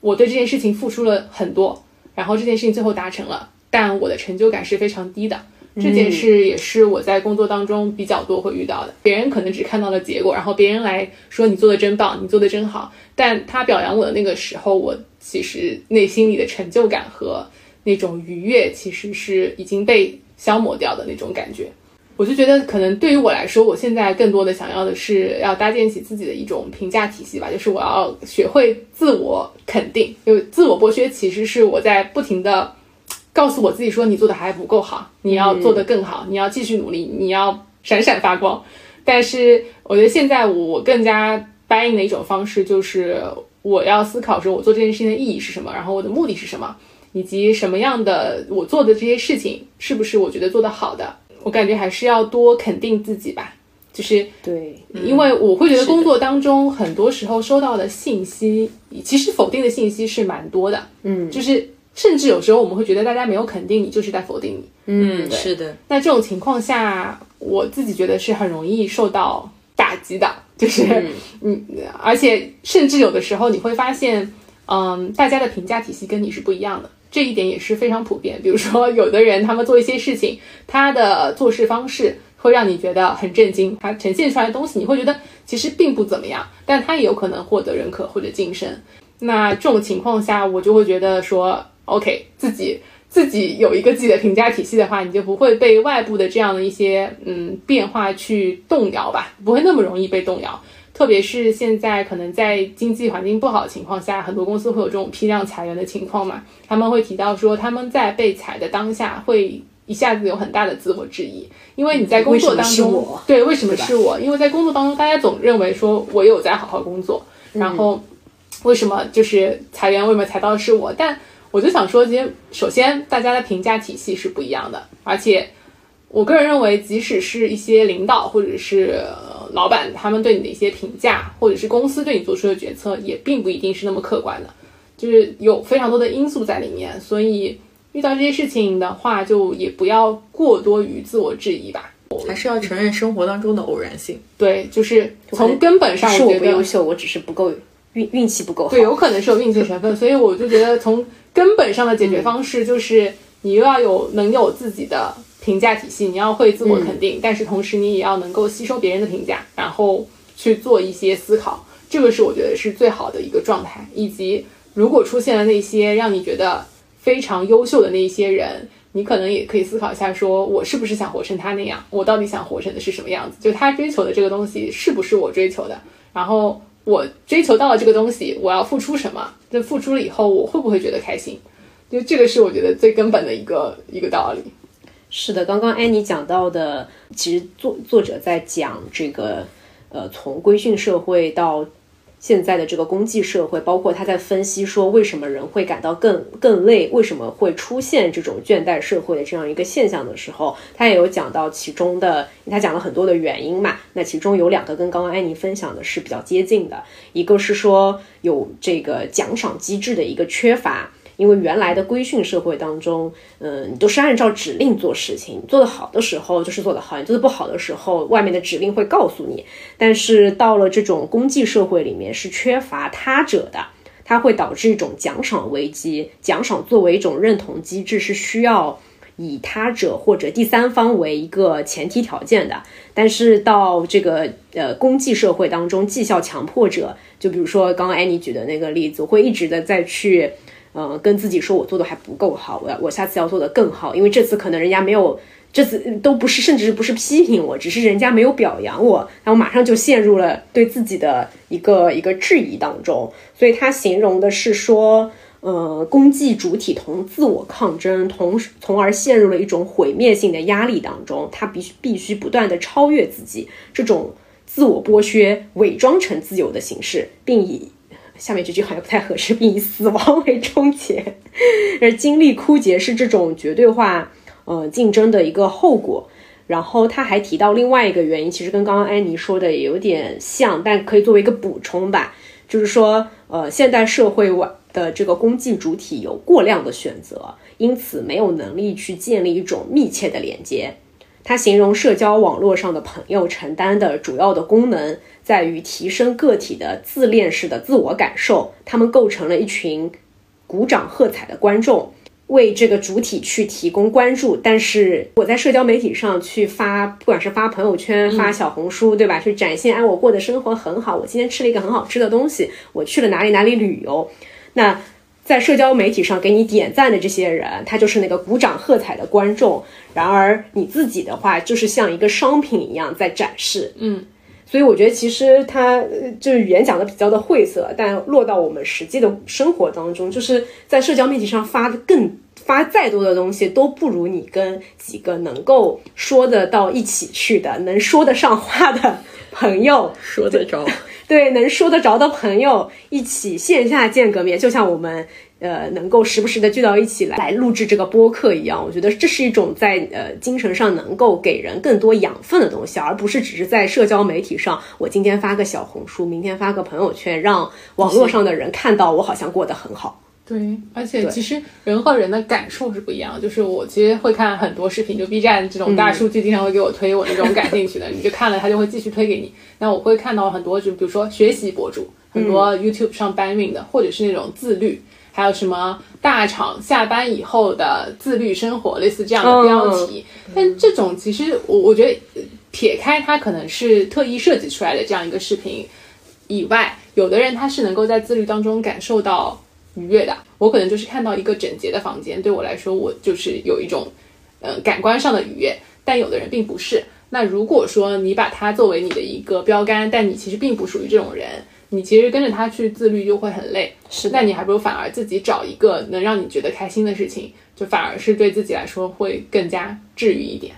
我对这件事情付出了很多，然后这件事情最后达成了，但我的成就感是非常低的。这件事也是我在工作当中比较多会遇到的。别人可能只看到了结果，然后别人来说你做的真棒，你做的真好，但他表扬我的那个时候，我其实内心里的成就感和那种愉悦其实是已经被。消磨掉的那种感觉，我就觉得可能对于我来说，我现在更多的想要的是要搭建起自己的一种评价体系吧，就是我要学会自我肯定，就自我剥削，其实是我在不停的告诉我自己说，你做的还不够好，你要做得更好，你要继续努力，你要闪闪发光。但是我觉得现在我更加 buy in 的一种方式，就是我要思考说我做这件事情的意义是什么，然后我的目的是什么。以及什么样的我做的这些事情是不是我觉得做得好的？我感觉还是要多肯定自己吧。就是对，因为我会觉得工作当中很多时候收到的信息，其实否定的信息是蛮多的。嗯，就是甚至有时候我们会觉得大家没有肯定你，就是在否定你。嗯，是的。那这种情况下，我自己觉得是很容易受到打击的。就是嗯，而且甚至有的时候你会发现，嗯，大家的评价体系跟你是不一样的。这一点也是非常普遍。比如说，有的人他们做一些事情，他的做事方式会让你觉得很震惊，他呈现出来的东西你会觉得其实并不怎么样，但他也有可能获得认可或者晋升。那这种情况下，我就会觉得说，OK，自己自己有一个自己的评价体系的话，你就不会被外部的这样的一些嗯变化去动摇吧，不会那么容易被动摇。特别是现在可能在经济环境不好的情况下，很多公司会有这种批量裁员的情况嘛。他们会提到说，他们在被裁的当下会一下子有很大的自我质疑，因为你在工作当中，对，为什么是我？因为在工作当中，大家总认为说我有在好好工作，然后为什么就是裁员？为什么裁到的是我？但我就想说，其实首先大家的评价体系是不一样的，而且我个人认为，即使是一些领导或者是。老板他们对你的一些评价，或者是公司对你做出的决策，也并不一定是那么客观的，就是有非常多的因素在里面。所以遇到这些事情的话，就也不要过多于自我质疑吧，还是要承认生活当中的偶然性。对，就是从根本上，是我不优秀，我只是不够运运气不够好。对，有可能是有运气成分。所以我就觉得，从根本上的解决方式，就是你又要有能有自己的。评价体系，你要会自我肯定，但是同时你也要能够吸收别人的评价，然后去做一些思考，这个是我觉得是最好的一个状态。以及如果出现了那些让你觉得非常优秀的那一些人，你可能也可以思考一下，说我是不是想活成他那样？我到底想活成的是什么样子？就他追求的这个东西是不是我追求的？然后我追求到了这个东西，我要付出什么？那付出了以后，我会不会觉得开心？就这个是我觉得最根本的一个一个道理。是的，刚刚安妮讲到的，其实作作者在讲这个，呃，从规训社会到现在的这个公祭社会，包括他在分析说为什么人会感到更更累，为什么会出现这种倦怠社会的这样一个现象的时候，他也有讲到其中的，他讲了很多的原因嘛。那其中有两个跟刚刚安妮分享的是比较接近的，一个是说有这个奖赏机制的一个缺乏。因为原来的规训社会当中，嗯，你都是按照指令做事情，做得好的时候就是做得好，你做得不好的时候，外面的指令会告诉你。但是到了这种公祭社会里面，是缺乏他者的，它会导致一种奖赏危机。奖赏作为一种认同机制，是需要以他者或者第三方为一个前提条件的。但是到这个呃公祭社会当中，绩效强迫者，就比如说刚刚安妮举的那个例子，会一直的再去。嗯，跟自己说我做的还不够好，我要我下次要做的更好，因为这次可能人家没有，这次都不是，甚至不是批评我，只是人家没有表扬我，然后马上就陷入了对自己的一个一个质疑当中。所以他形容的是说，呃，功绩主体同自我抗争，同从而陷入了一种毁灭性的压力当中，他必须必须不断的超越自己，这种自我剥削伪装成自由的形式，并以。下面这句好像不太合适，并以死亡为终结，而精力枯竭是这种绝对化呃竞争的一个后果。然后他还提到另外一个原因，其实跟刚刚安妮说的也有点像，但可以作为一个补充吧，就是说呃现代社会的这个功绩主体有过量的选择，因此没有能力去建立一种密切的连接。他形容社交网络上的朋友承担的主要的功能。在于提升个体的自恋式的自我感受，他们构成了一群鼓掌喝彩的观众，为这个主体去提供关注。但是我在社交媒体上去发，不管是发朋友圈、发小红书，对吧？去展现，哎，我过的生活很好，我今天吃了一个很好吃的东西，我去了哪里哪里旅游。那在社交媒体上给你点赞的这些人，他就是那个鼓掌喝彩的观众。然而你自己的话，就是像一个商品一样在展示，嗯。所以我觉得其实他就是语言讲的比较的晦涩，但落到我们实际的生活当中，就是在社交媒体上发的更发再多的东西，都不如你跟几个能够说得到一起去的、能说得上话的朋友 说得着。对，能说得着的朋友一起线下见个面，就像我们。呃，能够时不时的聚到一起来来录制这个播客一样，我觉得这是一种在呃精神上能够给人更多养分的东西，而不是只是在社交媒体上，我今天发个小红书，明天发个朋友圈，让网络上的人看到我好像过得很好。对，而且其实人和人的感受是不一样。就是我其实会看很多视频，就 B 站这种大数据经常会给我推我那种感兴趣的，你就看了他就会继续推给你。那我会看到很多，就比如说学习博主，很多 YouTube 上搬运的，或者是那种自律。还有什么大厂下班以后的自律生活，类似这样的标题。但这种其实我我觉得，撇开它可能是特意设计出来的这样一个视频以外，有的人他是能够在自律当中感受到愉悦的。我可能就是看到一个整洁的房间，对我来说，我就是有一种呃感官上的愉悦。但有的人并不是，那如果说你把它作为你的一个标杆，但你其实并不属于这种人，你其实跟着他去自律就会很累。是那你还不如反而自己找一个能让你觉得开心的事情，就反而是对自己来说会更加治愈一点。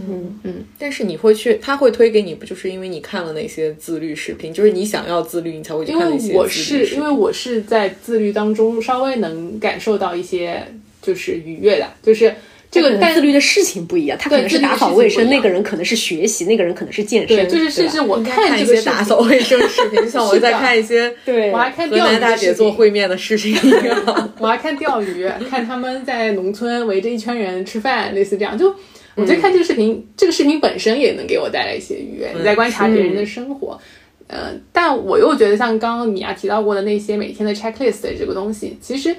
嗯嗯，但是你会去，他会推给你，不就是因为你看了那些自律视频，就是你想要自律，你才会去因看那些为我是因为我是在自律当中稍微能感受到一些就是愉悦的，就是这个自律的事情不一样，他可能是打扫卫生，那个人可能是学习，那个人可能是健身，对，就是甚至我看一些这个打扫卫生视频，像我 在看一些对我还看河钓鱼的南大姐做烩面的视频一样。我还看钓鱼，看他们在农村围着一圈人吃饭，类似这样。就我觉得看这个视频，这个视频本身也能给我带来一些愉悦。你在观察别人的生活，呃，但我又觉得像刚刚米娅提到过的那些每天的 checklist 这个东西，其实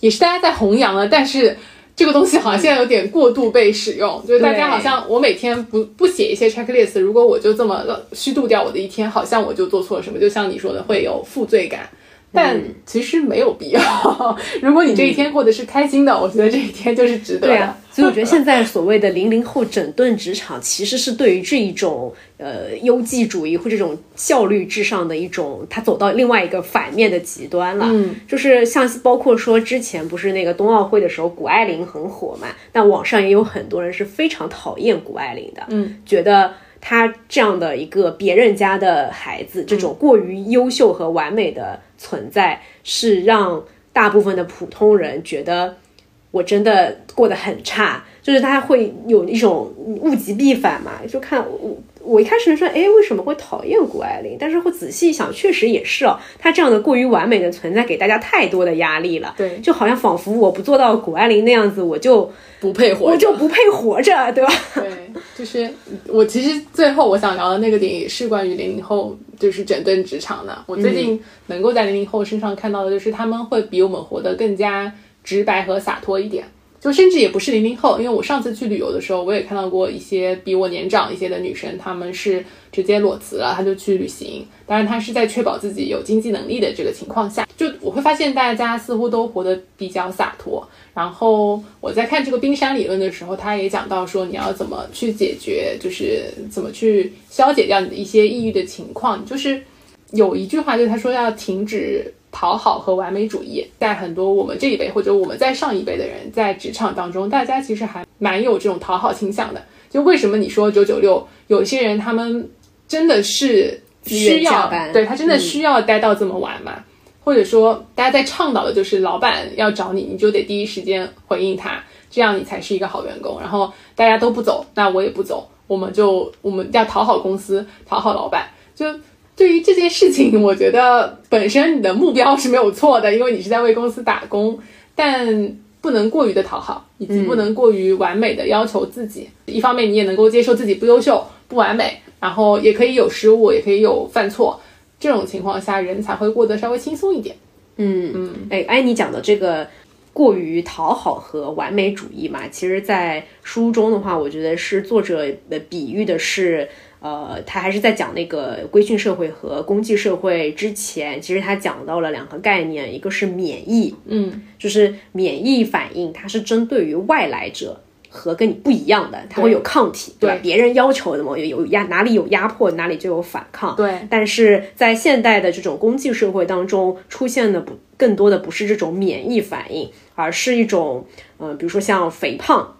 也是大家在弘扬了，但是。这个东西好像现在有点过度被使用，就是大家好像我每天不不写一些 checklist，如果我就这么虚度掉我的一天，好像我就做错了什么，就像你说的会有负罪感。但其实没有必要。如果你这一天过得是开心的，我觉得这一天就是值得的。对啊，所以我觉得现在所谓的零零后整顿职场，其实是对于这一种呃优绩主义或这种效率至上的一种，它走到另外一个反面的极端了。嗯，就是像包括说之前不是那个冬奥会的时候，谷爱凌很火嘛，但网上也有很多人是非常讨厌谷爱凌的，嗯，觉得。他这样的一个别人家的孩子，这种过于优秀和完美的存在，是让大部分的普通人觉得我真的过得很差，就是他会有一种物极必反嘛。就看我，我一开始说，哎，为什么会讨厌谷爱凌？但是会仔细一想，确实也是哦，她这样的过于完美的存在，给大家太多的压力了。对，就好像仿佛我不做到谷爱凌那样子，我就不配活着，我就不配活着，对吧？对，就是我其实最后我想聊的那个点也是关于零零后，就是整顿职场的。我最近能够在零零后身上看到的，就是他们会比我们活得更加直白和洒脱一点。就甚至也不是零零后，因为我上次去旅游的时候，我也看到过一些比我年长一些的女生，她们是直接裸辞了，她就去旅行。当然，她是在确保自己有经济能力的这个情况下，就我会发现大家似乎都活得比较洒脱。然后我在看这个冰山理论的时候，他也讲到说你要怎么去解决，就是怎么去消解掉你的一些抑郁的情况。就是有一句话，就是他说要停止。讨好和完美主义，在很多我们这一辈或者我们在上一辈的人，在职场当中，大家其实还蛮有这种讨好倾向的。就为什么你说九九六，有些人他们真的是需要，对他真的需要待到这么晚吗？或者说，大家在倡导的就是老板要找你，你就得第一时间回应他，这样你才是一个好员工。然后大家都不走，那我也不走，我们就我们要讨好公司，讨好老板，就。对于这件事情，我觉得本身你的目标是没有错的，因为你是在为公司打工，但不能过于的讨好，以及不能过于完美的要求自己。一方面，你也能够接受自己不优秀、不完美，然后也可以有失误，也可以有犯错。这种情况下，人才会过得稍微轻松一点。嗯嗯，哎，安妮讲的这个过于讨好和完美主义嘛，其实，在书中的话，我觉得是作者的比喻的是。呃，他还是在讲那个规训社会和公祭社会之前，其实他讲到了两个概念，一个是免疫，嗯，就是免疫反应，它是针对于外来者和跟你不一样的，它会有抗体，对吧？别人要求的嘛有有压哪里有压迫，哪里就有反抗，对。但是在现代的这种公祭社会当中，出现的不更多的不是这种免疫反应，而是一种，嗯，比如说像肥胖。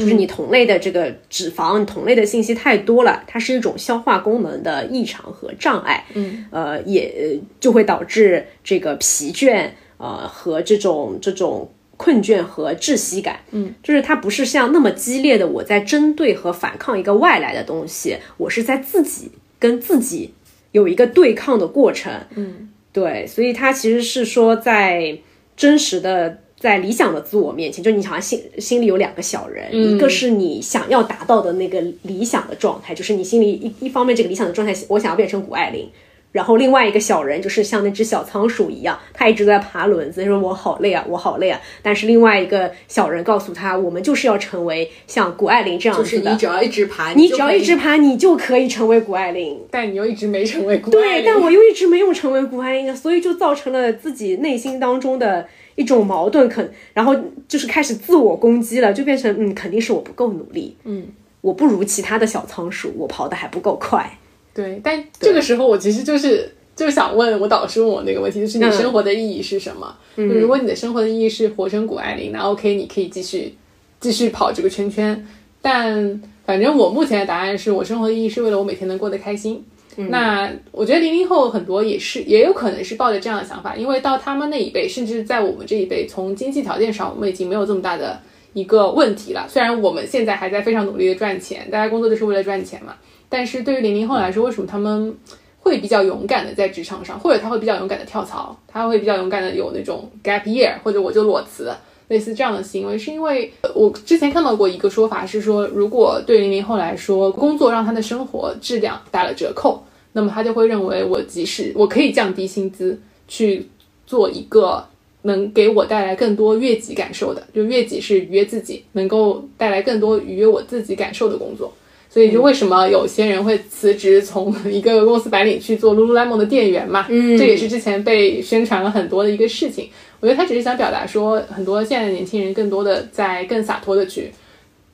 就是你同类的这个脂肪，你同类的信息太多了，它是一种消化功能的异常和障碍，嗯，呃，也就会导致这个疲倦，呃，和这种这种困倦和窒息感，嗯，就是它不是像那么激烈的我在针对和反抗一个外来的东西，我是在自己跟自己有一个对抗的过程，嗯，对，所以它其实是说在真实的。在理想的自我面前，就你好像心心里有两个小人，一个是你想要达到的那个理想的状态，就是你心里一一方面这个理想的状态，我想要变成谷爱凌，然后另外一个小人就是像那只小仓鼠一样，他一直在爬轮子，说我好累啊，我好累啊。但是另外一个小人告诉他，我们就是要成为像谷爱凌这样子的，就是你只要一直爬，你只要一直爬，你就可以成为谷爱凌。但你又一直没成为谷爱凌，对，但我又一直没有成为谷爱凌，所以就造成了自己内心当中的。一种矛盾，肯然后就是开始自我攻击了，就变成嗯，肯定是我不够努力，嗯，我不如其他的小仓鼠，我跑得还不够快。对，但这个时候我其实就是就是想问我导师问我那个问题，就是你嗯生活的意义是什么？就如果你的生活的意义是活成谷爱凌，那 OK，你可以继续继续跑这个圈圈。但反正我目前的答案是我生活的意义是为了我每天能过得开心。那我觉得零零后很多也是，也有可能是抱着这样的想法，因为到他们那一辈，甚至在我们这一辈，从经济条件上，我们已经没有这么大的一个问题了。虽然我们现在还在非常努力的赚钱，大家工作就是为了赚钱嘛，但是对于零零后来说，为什么他们会比较勇敢的在职场上，或者他会比较勇敢的跳槽，他会比较勇敢的有那种 gap year，或者我就裸辞，类似这样的行为，是因为我之前看到过一个说法是说，如果对零零后来说，工作让他的生活质量打了折扣，那么他就会认为我即使我可以降低薪资去做一个能给我带来更多悦己感受的，就悦己是愉悦自己，能够带来更多愉悦我自己感受的工作。所以就为什么有些人会辞职，从一个公司白领去做 Lululemon 的店员嘛？嗯，这也是之前被宣传了很多的一个事情。我觉得他只是想表达说，很多现在的年轻人更多的在更洒脱的去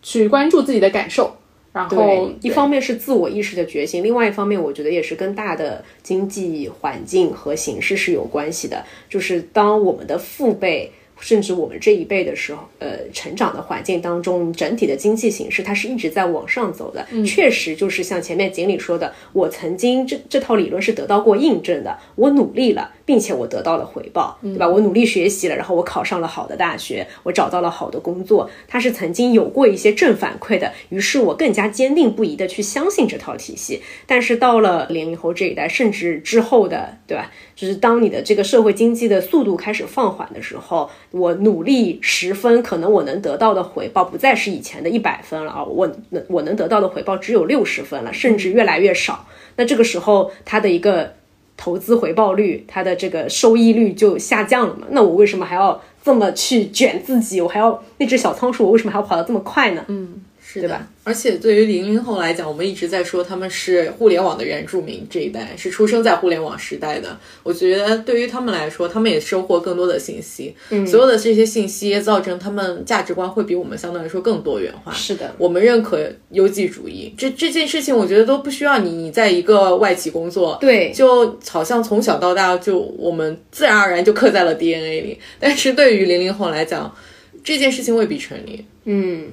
去关注自己的感受，然后，一方面是自我意识的觉醒，另外一方面我觉得也是跟大的经济环境和形势是有关系的。就是当我们的父辈。甚至我们这一辈的时候，呃，成长的环境当中，整体的经济形势它是一直在往上走的。确实，就是像前面锦鲤说的，我曾经这这套理论是得到过印证的。我努力了，并且我得到了回报，对吧？我努力学习了，然后我考上了好的大学，我找到了好的工作，它是曾经有过一些正反馈的。于是我更加坚定不移的去相信这套体系。但是到了零零后这一代，甚至之后的，对吧？就是当你的这个社会经济的速度开始放缓的时候，我努力十分，可能我能得到的回报不再是以前的一百分了啊，我能我能得到的回报只有六十分了，甚至越来越少。那这个时候，他的一个投资回报率，它的这个收益率就下降了嘛？那我为什么还要这么去卷自己？我还要那只小仓鼠，我为什么还要跑得这么快呢？嗯，是对吧？而且对于零零后来讲，我们一直在说他们是互联网的原住民这一代，是出生在互联网时代的。我觉得对于他们来说，他们也收获更多的信息，嗯，所有的这些信息造成他们价值观会比我们相对来说更多元化。是的，我们认可优绩主义，这这件事情我觉得都不需要你你在一个外企工作，对，就好像从小到大就我们自然而然就刻在了 DNA 里。但是对于零零后来讲，这件事情未必成立。嗯。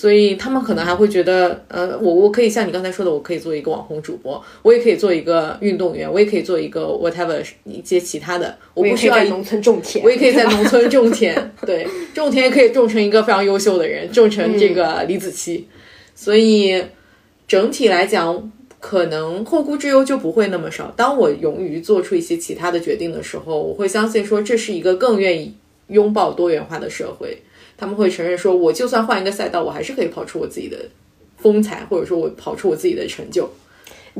所以他们可能还会觉得，呃，我我可以像你刚才说的，我可以做一个网红主播，我也可以做一个运动员，我也可以做一个 whatever 一些其他的，我不需要在农村种田，我也可以在农村种田，对，种田也可以种成一个非常优秀的人，种成这个李子柒。所以整体来讲，可能后顾之忧就不会那么少。当我勇于做出一些其他的决定的时候，我会相信说这是一个更愿意拥抱多元化的社会。他们会承认说，我就算换一个赛道，我还是可以跑出我自己的风采，或者说我跑出我自己的成就。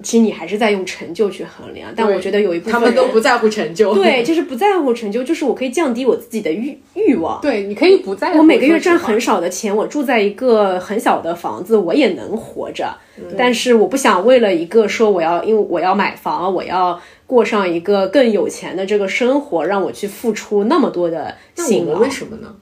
其实你还是在用成就去衡量，但我觉得有一部分他们都不在乎成就，对，就是不在乎成就，就是我可以降低我自己的欲欲望。对，你可以不在乎。我每个月赚很少的钱，我住在一个很小的房子，我也能活着。但是我不想为了一个说我要，因为我要买房，我要过上一个更有钱的这个生活，让我去付出那么多的辛劳。为什么呢？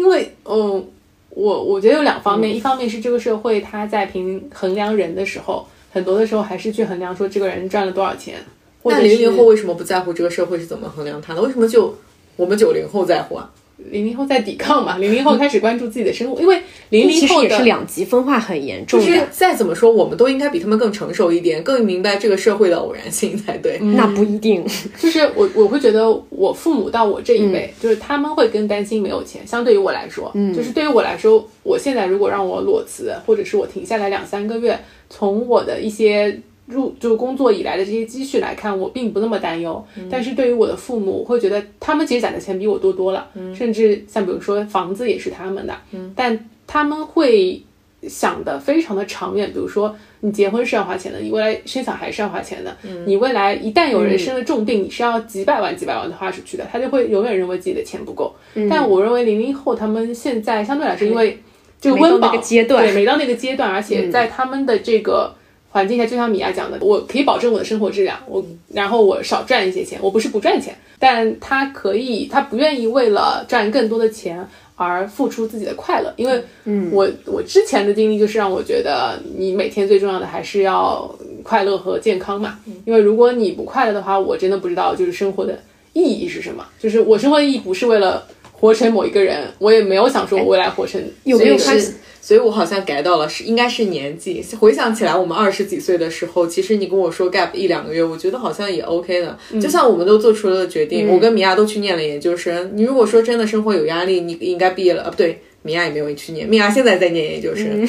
因为，嗯，我我觉得有两方面，一方面是这个社会他在评衡量人的时候，很多的时候还是去衡量说这个人赚了多少钱。那零零后为什么不在乎这个社会是怎么衡量他的？为什么就我们九零后在乎啊？零零后在抵抗嘛，零零后开始关注自己的生活，因为零零后也是两极分化很严重的。就是再怎么说，我们都应该比他们更成熟一点，更明白这个社会的偶然性才对。那不一定，就是我我会觉得我父母到我这一辈，就是他们会更担心没有钱。相对于我来说，嗯，就是对于我来说，我现在如果让我裸辞，或者是我停下来两三个月，从我的一些。入就工作以来的这些积蓄来看，我并不那么担忧。但是对于我的父母，我会觉得他们其实攒的钱比我多多了。甚至像比如说房子也是他们的，但他们会想的非常的长远。比如说你结婚是要花钱的，你未来生小孩是要花钱的，你未来一旦有人生了重病，你是要几百万几百万的花出去的。他就会永远认为自己的钱不够。但我认为零零后他们现在相对来说，因为这个温饱阶段，对，没到那个阶段，而且在他们的这个。环境下，就像米娅讲的，我可以保证我的生活质量，我然后我少赚一些钱，我不是不赚钱，但他可以，他不愿意为了赚更多的钱而付出自己的快乐。因为，嗯，我我之前的经历就是让我觉得，你每天最重要的还是要快乐和健康嘛。因为如果你不快乐的话，我真的不知道就是生活的意义是什么。就是我生活的意义不是为了活成某一个人，我也没有想说我未来活成有没有开始所以我好像改到了是应该是年纪。回想起来，我们二十几岁的时候，其实你跟我说 gap 一两个月，我觉得好像也 OK 的。就像我们都做出了决定，我跟米娅都去念了研究生。你如果说真的生活有压力，你应该毕业了，啊，不对，米娅也没有去念，米娅现在在念研究生。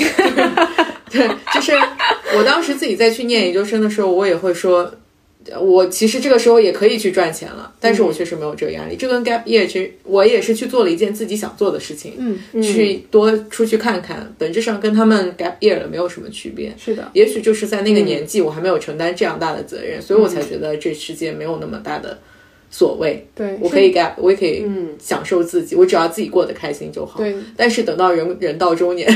对，就是我当时自己在去念研究生的时候，我也会说。我其实这个时候也可以去赚钱了，但是我确实没有这个压力。这跟 gap year 其实我也是去做了一件自己想做的事情，嗯，去多出去看看，本质上跟他们 gap year 了没有什么区别。是的，也许就是在那个年纪，我还没有承担这样大的责任，所以我才觉得这世界没有那么大的所谓。对，我可以 gap，我也可以享受自己，我只要自己过得开心就好。对，但是等到人人到中年。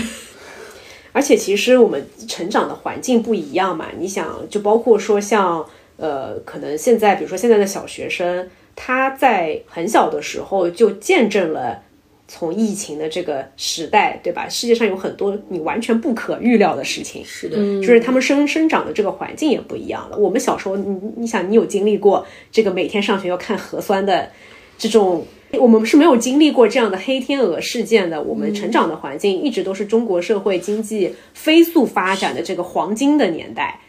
而且其实我们成长的环境不一样嘛，你想，就包括说像。呃，可能现在，比如说现在的小学生，他在很小的时候就见证了从疫情的这个时代，对吧？世界上有很多你完全不可预料的事情，是的，就是他们生生长的这个环境也不一样了。我们小时候，你你想，你有经历过这个每天上学要看核酸的这种，我们是没有经历过这样的黑天鹅事件的。我们成长的环境一直都是中国社会经济飞速发展的这个黄金的年代。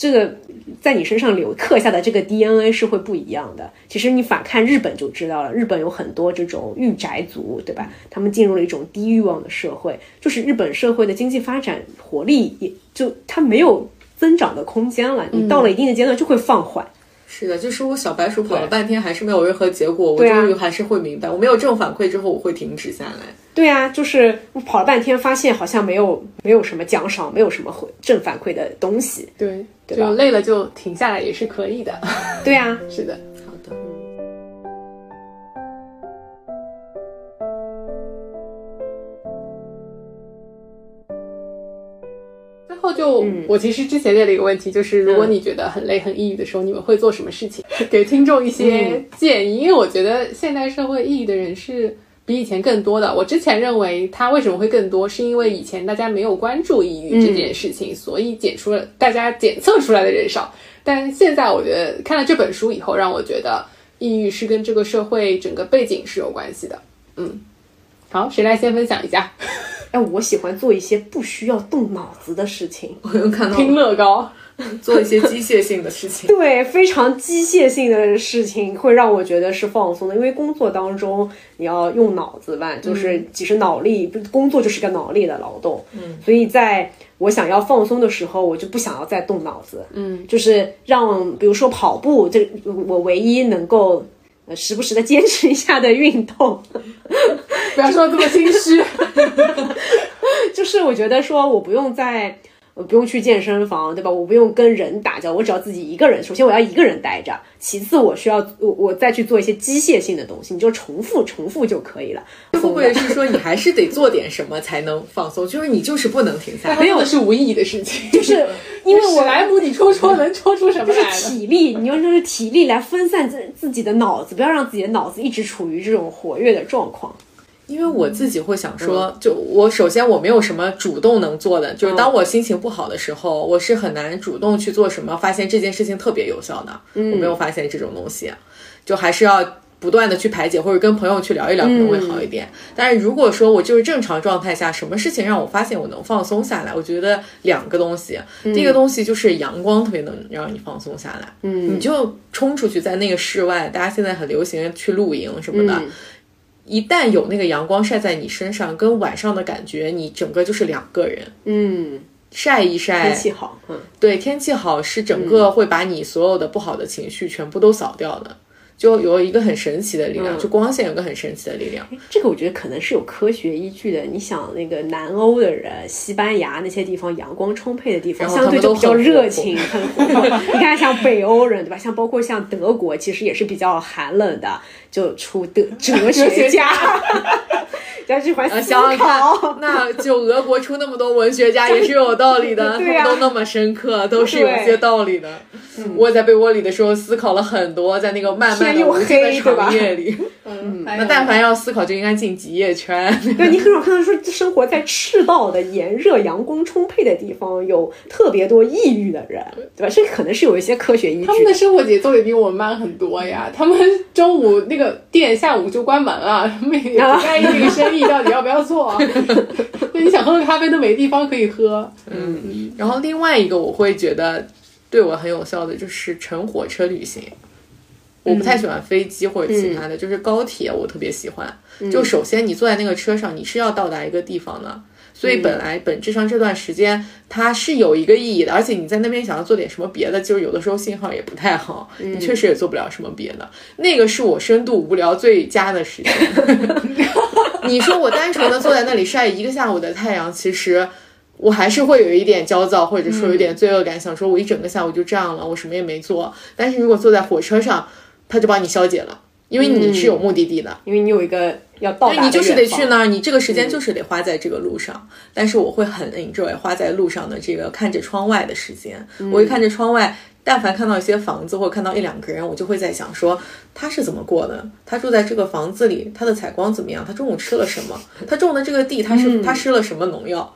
这个在你身上留刻下的这个 DNA 是会不一样的。其实你反看日本就知道了，日本有很多这种御宅族，对吧？他们进入了一种低欲望的社会，就是日本社会的经济发展活力也就它没有增长的空间了。你到了一定的阶段就会放缓。是的，就是我小白鼠跑了半天还是没有任何结果，我终于还是会明白，我没有正反馈之后我会停止下来。对啊，就是我跑了半天，发现好像没有没有什么奖赏，没有什么正反馈的东西。对，对吧？累了就停下来也是可以的。对啊，是的。就我其实之前列了一个问题，就是如果你觉得很累、很抑郁的时候，你们会做什么事情？给听众一些建议，因为我觉得现代社会抑郁的人是。比以前更多的，我之前认为他为什么会更多，是因为以前大家没有关注抑郁这件事情，所以检出了大家检测出来的人少。但现在我觉得看了这本书以后，让我觉得抑郁是跟这个社会整个背景是有关系的。嗯，好，谁来先分享一下？哎，我喜欢做一些不需要动脑子的事情。我又看到拼乐高。做一些机械性的事情，对，非常机械性的事情会让我觉得是放松的，因为工作当中你要用脑子吧，就是其实脑力，工作就是个脑力的劳动，嗯，所以在我想要放松的时候，我就不想要再动脑子，嗯，就是让比如说跑步，这我唯一能够呃时不时的坚持一下的运动，不要说这么心虚，就是我觉得说我不用再。我不用去健身房，对吧？我不用跟人打交，我只要自己一个人。首先我要一个人待着，其次我需要我我再去做一些机械性的东西，你就重复重复就可以了。会不会是说你还是得做点什么才能放松？就是你就是不能停下来，没有是无意义的事情，就是 因为我来母你戳戳能戳出什么来？就是体力，你用就是体力来分散自自己的脑子，不要让自己的脑子一直处于这种活跃的状况。因为我自己会想说，就我首先我没有什么主动能做的，就是当我心情不好的时候，我是很难主动去做什么，发现这件事情特别有效的。我没有发现这种东西，就还是要不断的去排解，或者跟朋友去聊一聊可能会好一点。但是如果说我就是正常状态下，什么事情让我发现我能放松下来？我觉得两个东西，第一个东西就是阳光特别能让你放松下来。嗯，你就冲出去在那个室外，大家现在很流行去露营什么的。一旦有那个阳光晒在你身上，跟晚上的感觉，你整个就是两个人。嗯，晒一晒，天气好，嗯，对，天气好是整个会把你所有的不好的情绪全部都扫掉的。就有一个很神奇的力量，就光线有个很神奇的力量。这个我觉得可能是有科学依据的。你想，那个南欧的人，西班牙那些地方阳光充沛的地方，相对就比较热情，很活泼。你看，像北欧人，对吧？像包括像德国，其实也是比较寒冷的，就出德哲学家。要去怀思考，那就俄国出那么多文学家也是有道理的，都那么深刻，都是有些道理的。我在被窝里的时候思考了很多，在那个漫漫的无尽的长夜里。嗯，那但凡要思考，就应该进极夜圈。对你很少看到说生活在赤道的炎热、阳光充沛的地方有特别多抑郁的人，对吧？这可能是有一些科学依据。他们的生活节奏也比我们慢很多呀。他们中午那个店下午就关门了，他们也不在意这个生意到底要不要做。那，你想喝个咖啡都没地方可以喝。嗯，然后另外一个我会觉得对我很有效的就是乘火车旅行。我不太喜欢飞机或者其他的，就是高铁我特别喜欢。就首先你坐在那个车上，你是要到达一个地方的，所以本来本质上这段时间它是有一个意义的。而且你在那边想要做点什么别的，就是有的时候信号也不太好，你确实也做不了什么别的。那个是我深度无聊最佳的时间。你说我单纯的坐在那里晒一个下午的太阳，其实我还是会有一点焦躁，或者说有点罪恶感，想说我一整个下午就这样了，我什么也没做。但是如果坐在火车上，他就帮你消解了，因为你是有目的地的，因为你有一个要到达，你就是得去那儿，你这个时间就是得花在这个路上。但是我会很 enjoy 花在路上的这个看着窗外的时间，我会看着窗外，但凡看到一些房子或者看到一两个人，我就会在想说他是怎么过的，他住在这个房子里，他的采光怎么样，他中午吃了什么，他种的这个地他是他施了什么农药。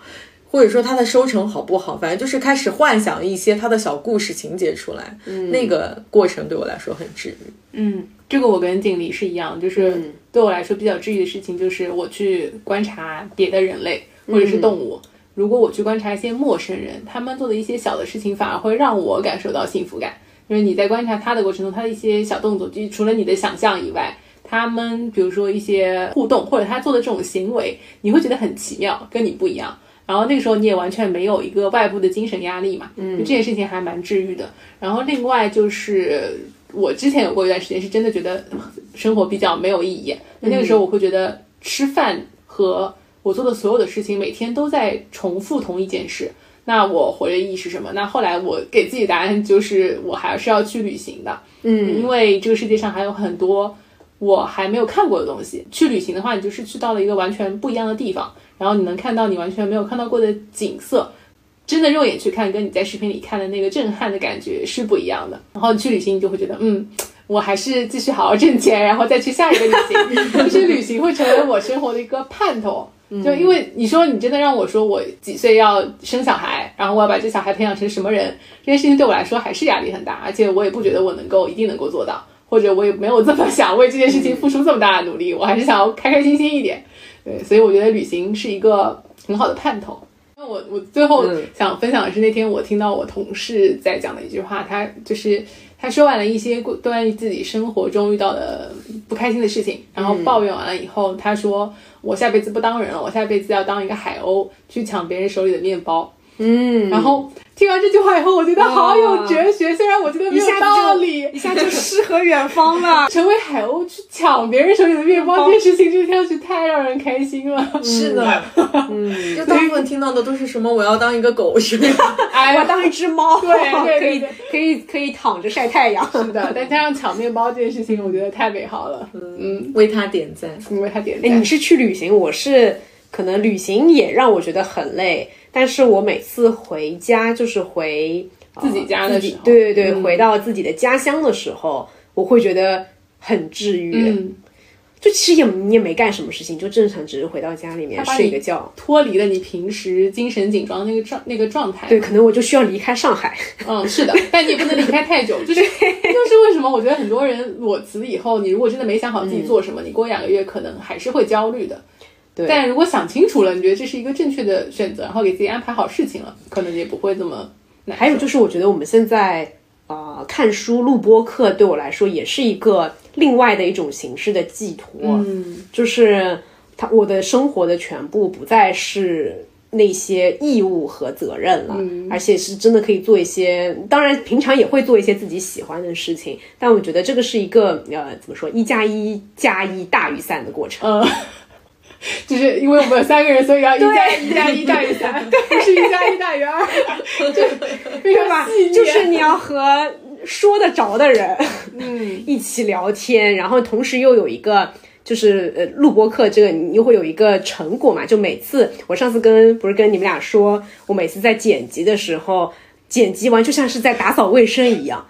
或者说它的收成好不好，反正就是开始幻想一些他的小故事情节出来，嗯那个过程对我来说很治愈。嗯，这个我跟锦鲤是一样，就是对我来说比较治愈的事情，就是我去观察别的人类或者是动物。如果我去观察一些陌生人，他们做的一些小的事情，反而会让我感受到幸福感。因为你在观察他的过程中，他的一些小动作，就除了你的想象以外，他们比如说一些互动或者他做的这种行为，你会觉得很奇妙，跟你不一样。然后那个时候你也完全没有一个外部的精神压力嘛，嗯，这件事情还蛮治愈的。然后另外就是我之前有过一段时间是真的觉得生活比较没有意义，那那个时候我会觉得吃饭和我做的所有的事情每天都在重复同一件事，那我活着意义是什么？那后来我给自己答案就是我还是要去旅行的，嗯，因为这个世界上还有很多我还没有看过的东西。去旅行的话，你就是去到了一个完全不一样的地方。然后你能看到你完全没有看到过的景色，真的肉眼去看，跟你在视频里看的那个震撼的感觉是不一样的。然后你去旅行，你就会觉得，嗯，我还是继续好好挣钱，然后再去下一个旅行。就是旅行会成为我生活的一个盼头。就因为你说你真的让我说我几岁要生小孩，然后我要把这小孩培养成什么人，这件事情对我来说还是压力很大，而且我也不觉得我能够一定能够做到，或者我也没有这么想为这件事情付出这么大的努力，我还是想要开开心心一点。对，所以我觉得旅行是一个很好的盼头。那我我最后想分享的是那天我听到我同事在讲的一句话，他就是他说完了一些关于自己生活中遇到的不开心的事情，然后抱怨完了以后，他说我下辈子不当人了，我下辈子要当一个海鸥，去抢别人手里的面包。嗯，然后听完这句话以后，我觉得好有哲学。虽然我觉得没有道理，一下就诗和远方了。成为海鸥去抢别人手里的面包这件事情，就听上去太让人开心了。是的，嗯，就大部分听到的都是什么？我要当一个狗，是吧？哎，我要当一只猫，对，可以，可以，可以躺着晒太阳。是的，再加上抢面包这件事情，我觉得太美好了。嗯，为他点赞，为他点赞。哎，你是去旅行，我是可能旅行也让我觉得很累。但是我每次回家，就是回自己家的时候，对对对，回到自己的家乡的时候，我会觉得很治愈。嗯，就其实也你也没干什么事情，就正常只是回到家里面睡个觉，脱离了你平时精神紧张那个状那个状态。对，可能我就需要离开上海。嗯，是的，但你也不能离开太久。就是就是为什么我觉得很多人裸辞以后，你如果真的没想好自己做什么，你过两个月可能还是会焦虑的。但如果想清楚了，你觉得这是一个正确的选择，然后给自己安排好事情了，可能也不会这么难。还有就是，我觉得我们现在啊看书、录播课，对我来说也是一个另外的一种形式的寄托。嗯，就是他我的生活的全部不再是那些义务和责任了，而且是真的可以做一些。当然，平常也会做一些自己喜欢的事情，但我觉得这个是一个呃，怎么说，一加一加一大于三的过程。嗯。就是因为我们有三个人，所以要一加一加一大于三，不是一加一大于二，对吧？就是你要和说得着的人，嗯，一起聊天，然后同时又有一个，就是呃，录播课这个你又会有一个成果嘛？就每次我上次跟不是跟你们俩说，我每次在剪辑的时候。剪辑完就像是在打扫卫生一样。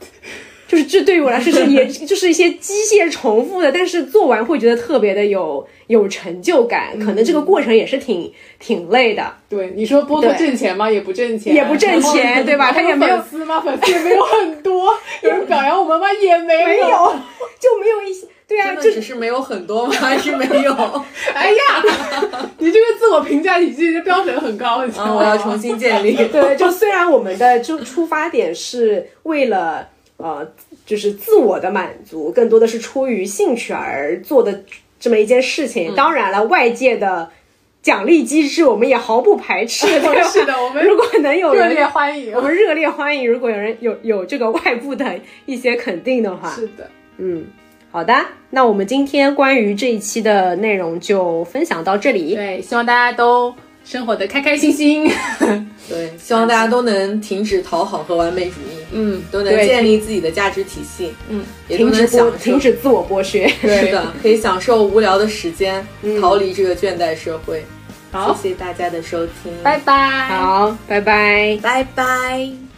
就是这对于我来说是也就是一些机械重复的，但是做完会觉得特别的有有成就感。可能这个过程也是挺挺累的。对，你说播客挣钱吗？也不挣钱，也不挣钱，对吧？他也没有粉丝吗？粉丝也没有很多。有人表扬我们吗？也没有，就没有一些。对啊，就只是没有很多吗？还是没有？哎呀，你这个自我评价体系标准很高，我要重新建立。对，就虽然我们的就出发点是为了。呃，就是自我的满足，更多的是出于兴趣而做的这么一件事情。当然了，外界的奖励机制我们也毫不排斥。是的，我们如果能有热烈欢迎，我们热烈欢迎。如果有人有有这个外部的一些肯定的话，是的，嗯，好的，那我们今天关于这一期的内容就分享到这里。对，希望大家都。生活的开开心心，对，希望大家都能停止讨好和完美主义，嗯，都能建立自己的价值体系，嗯，也都能享停止自我剥削，是的，可以享受无聊的时间，逃离这个倦怠社会。好，谢谢大家的收听，拜拜，好，拜拜，拜拜。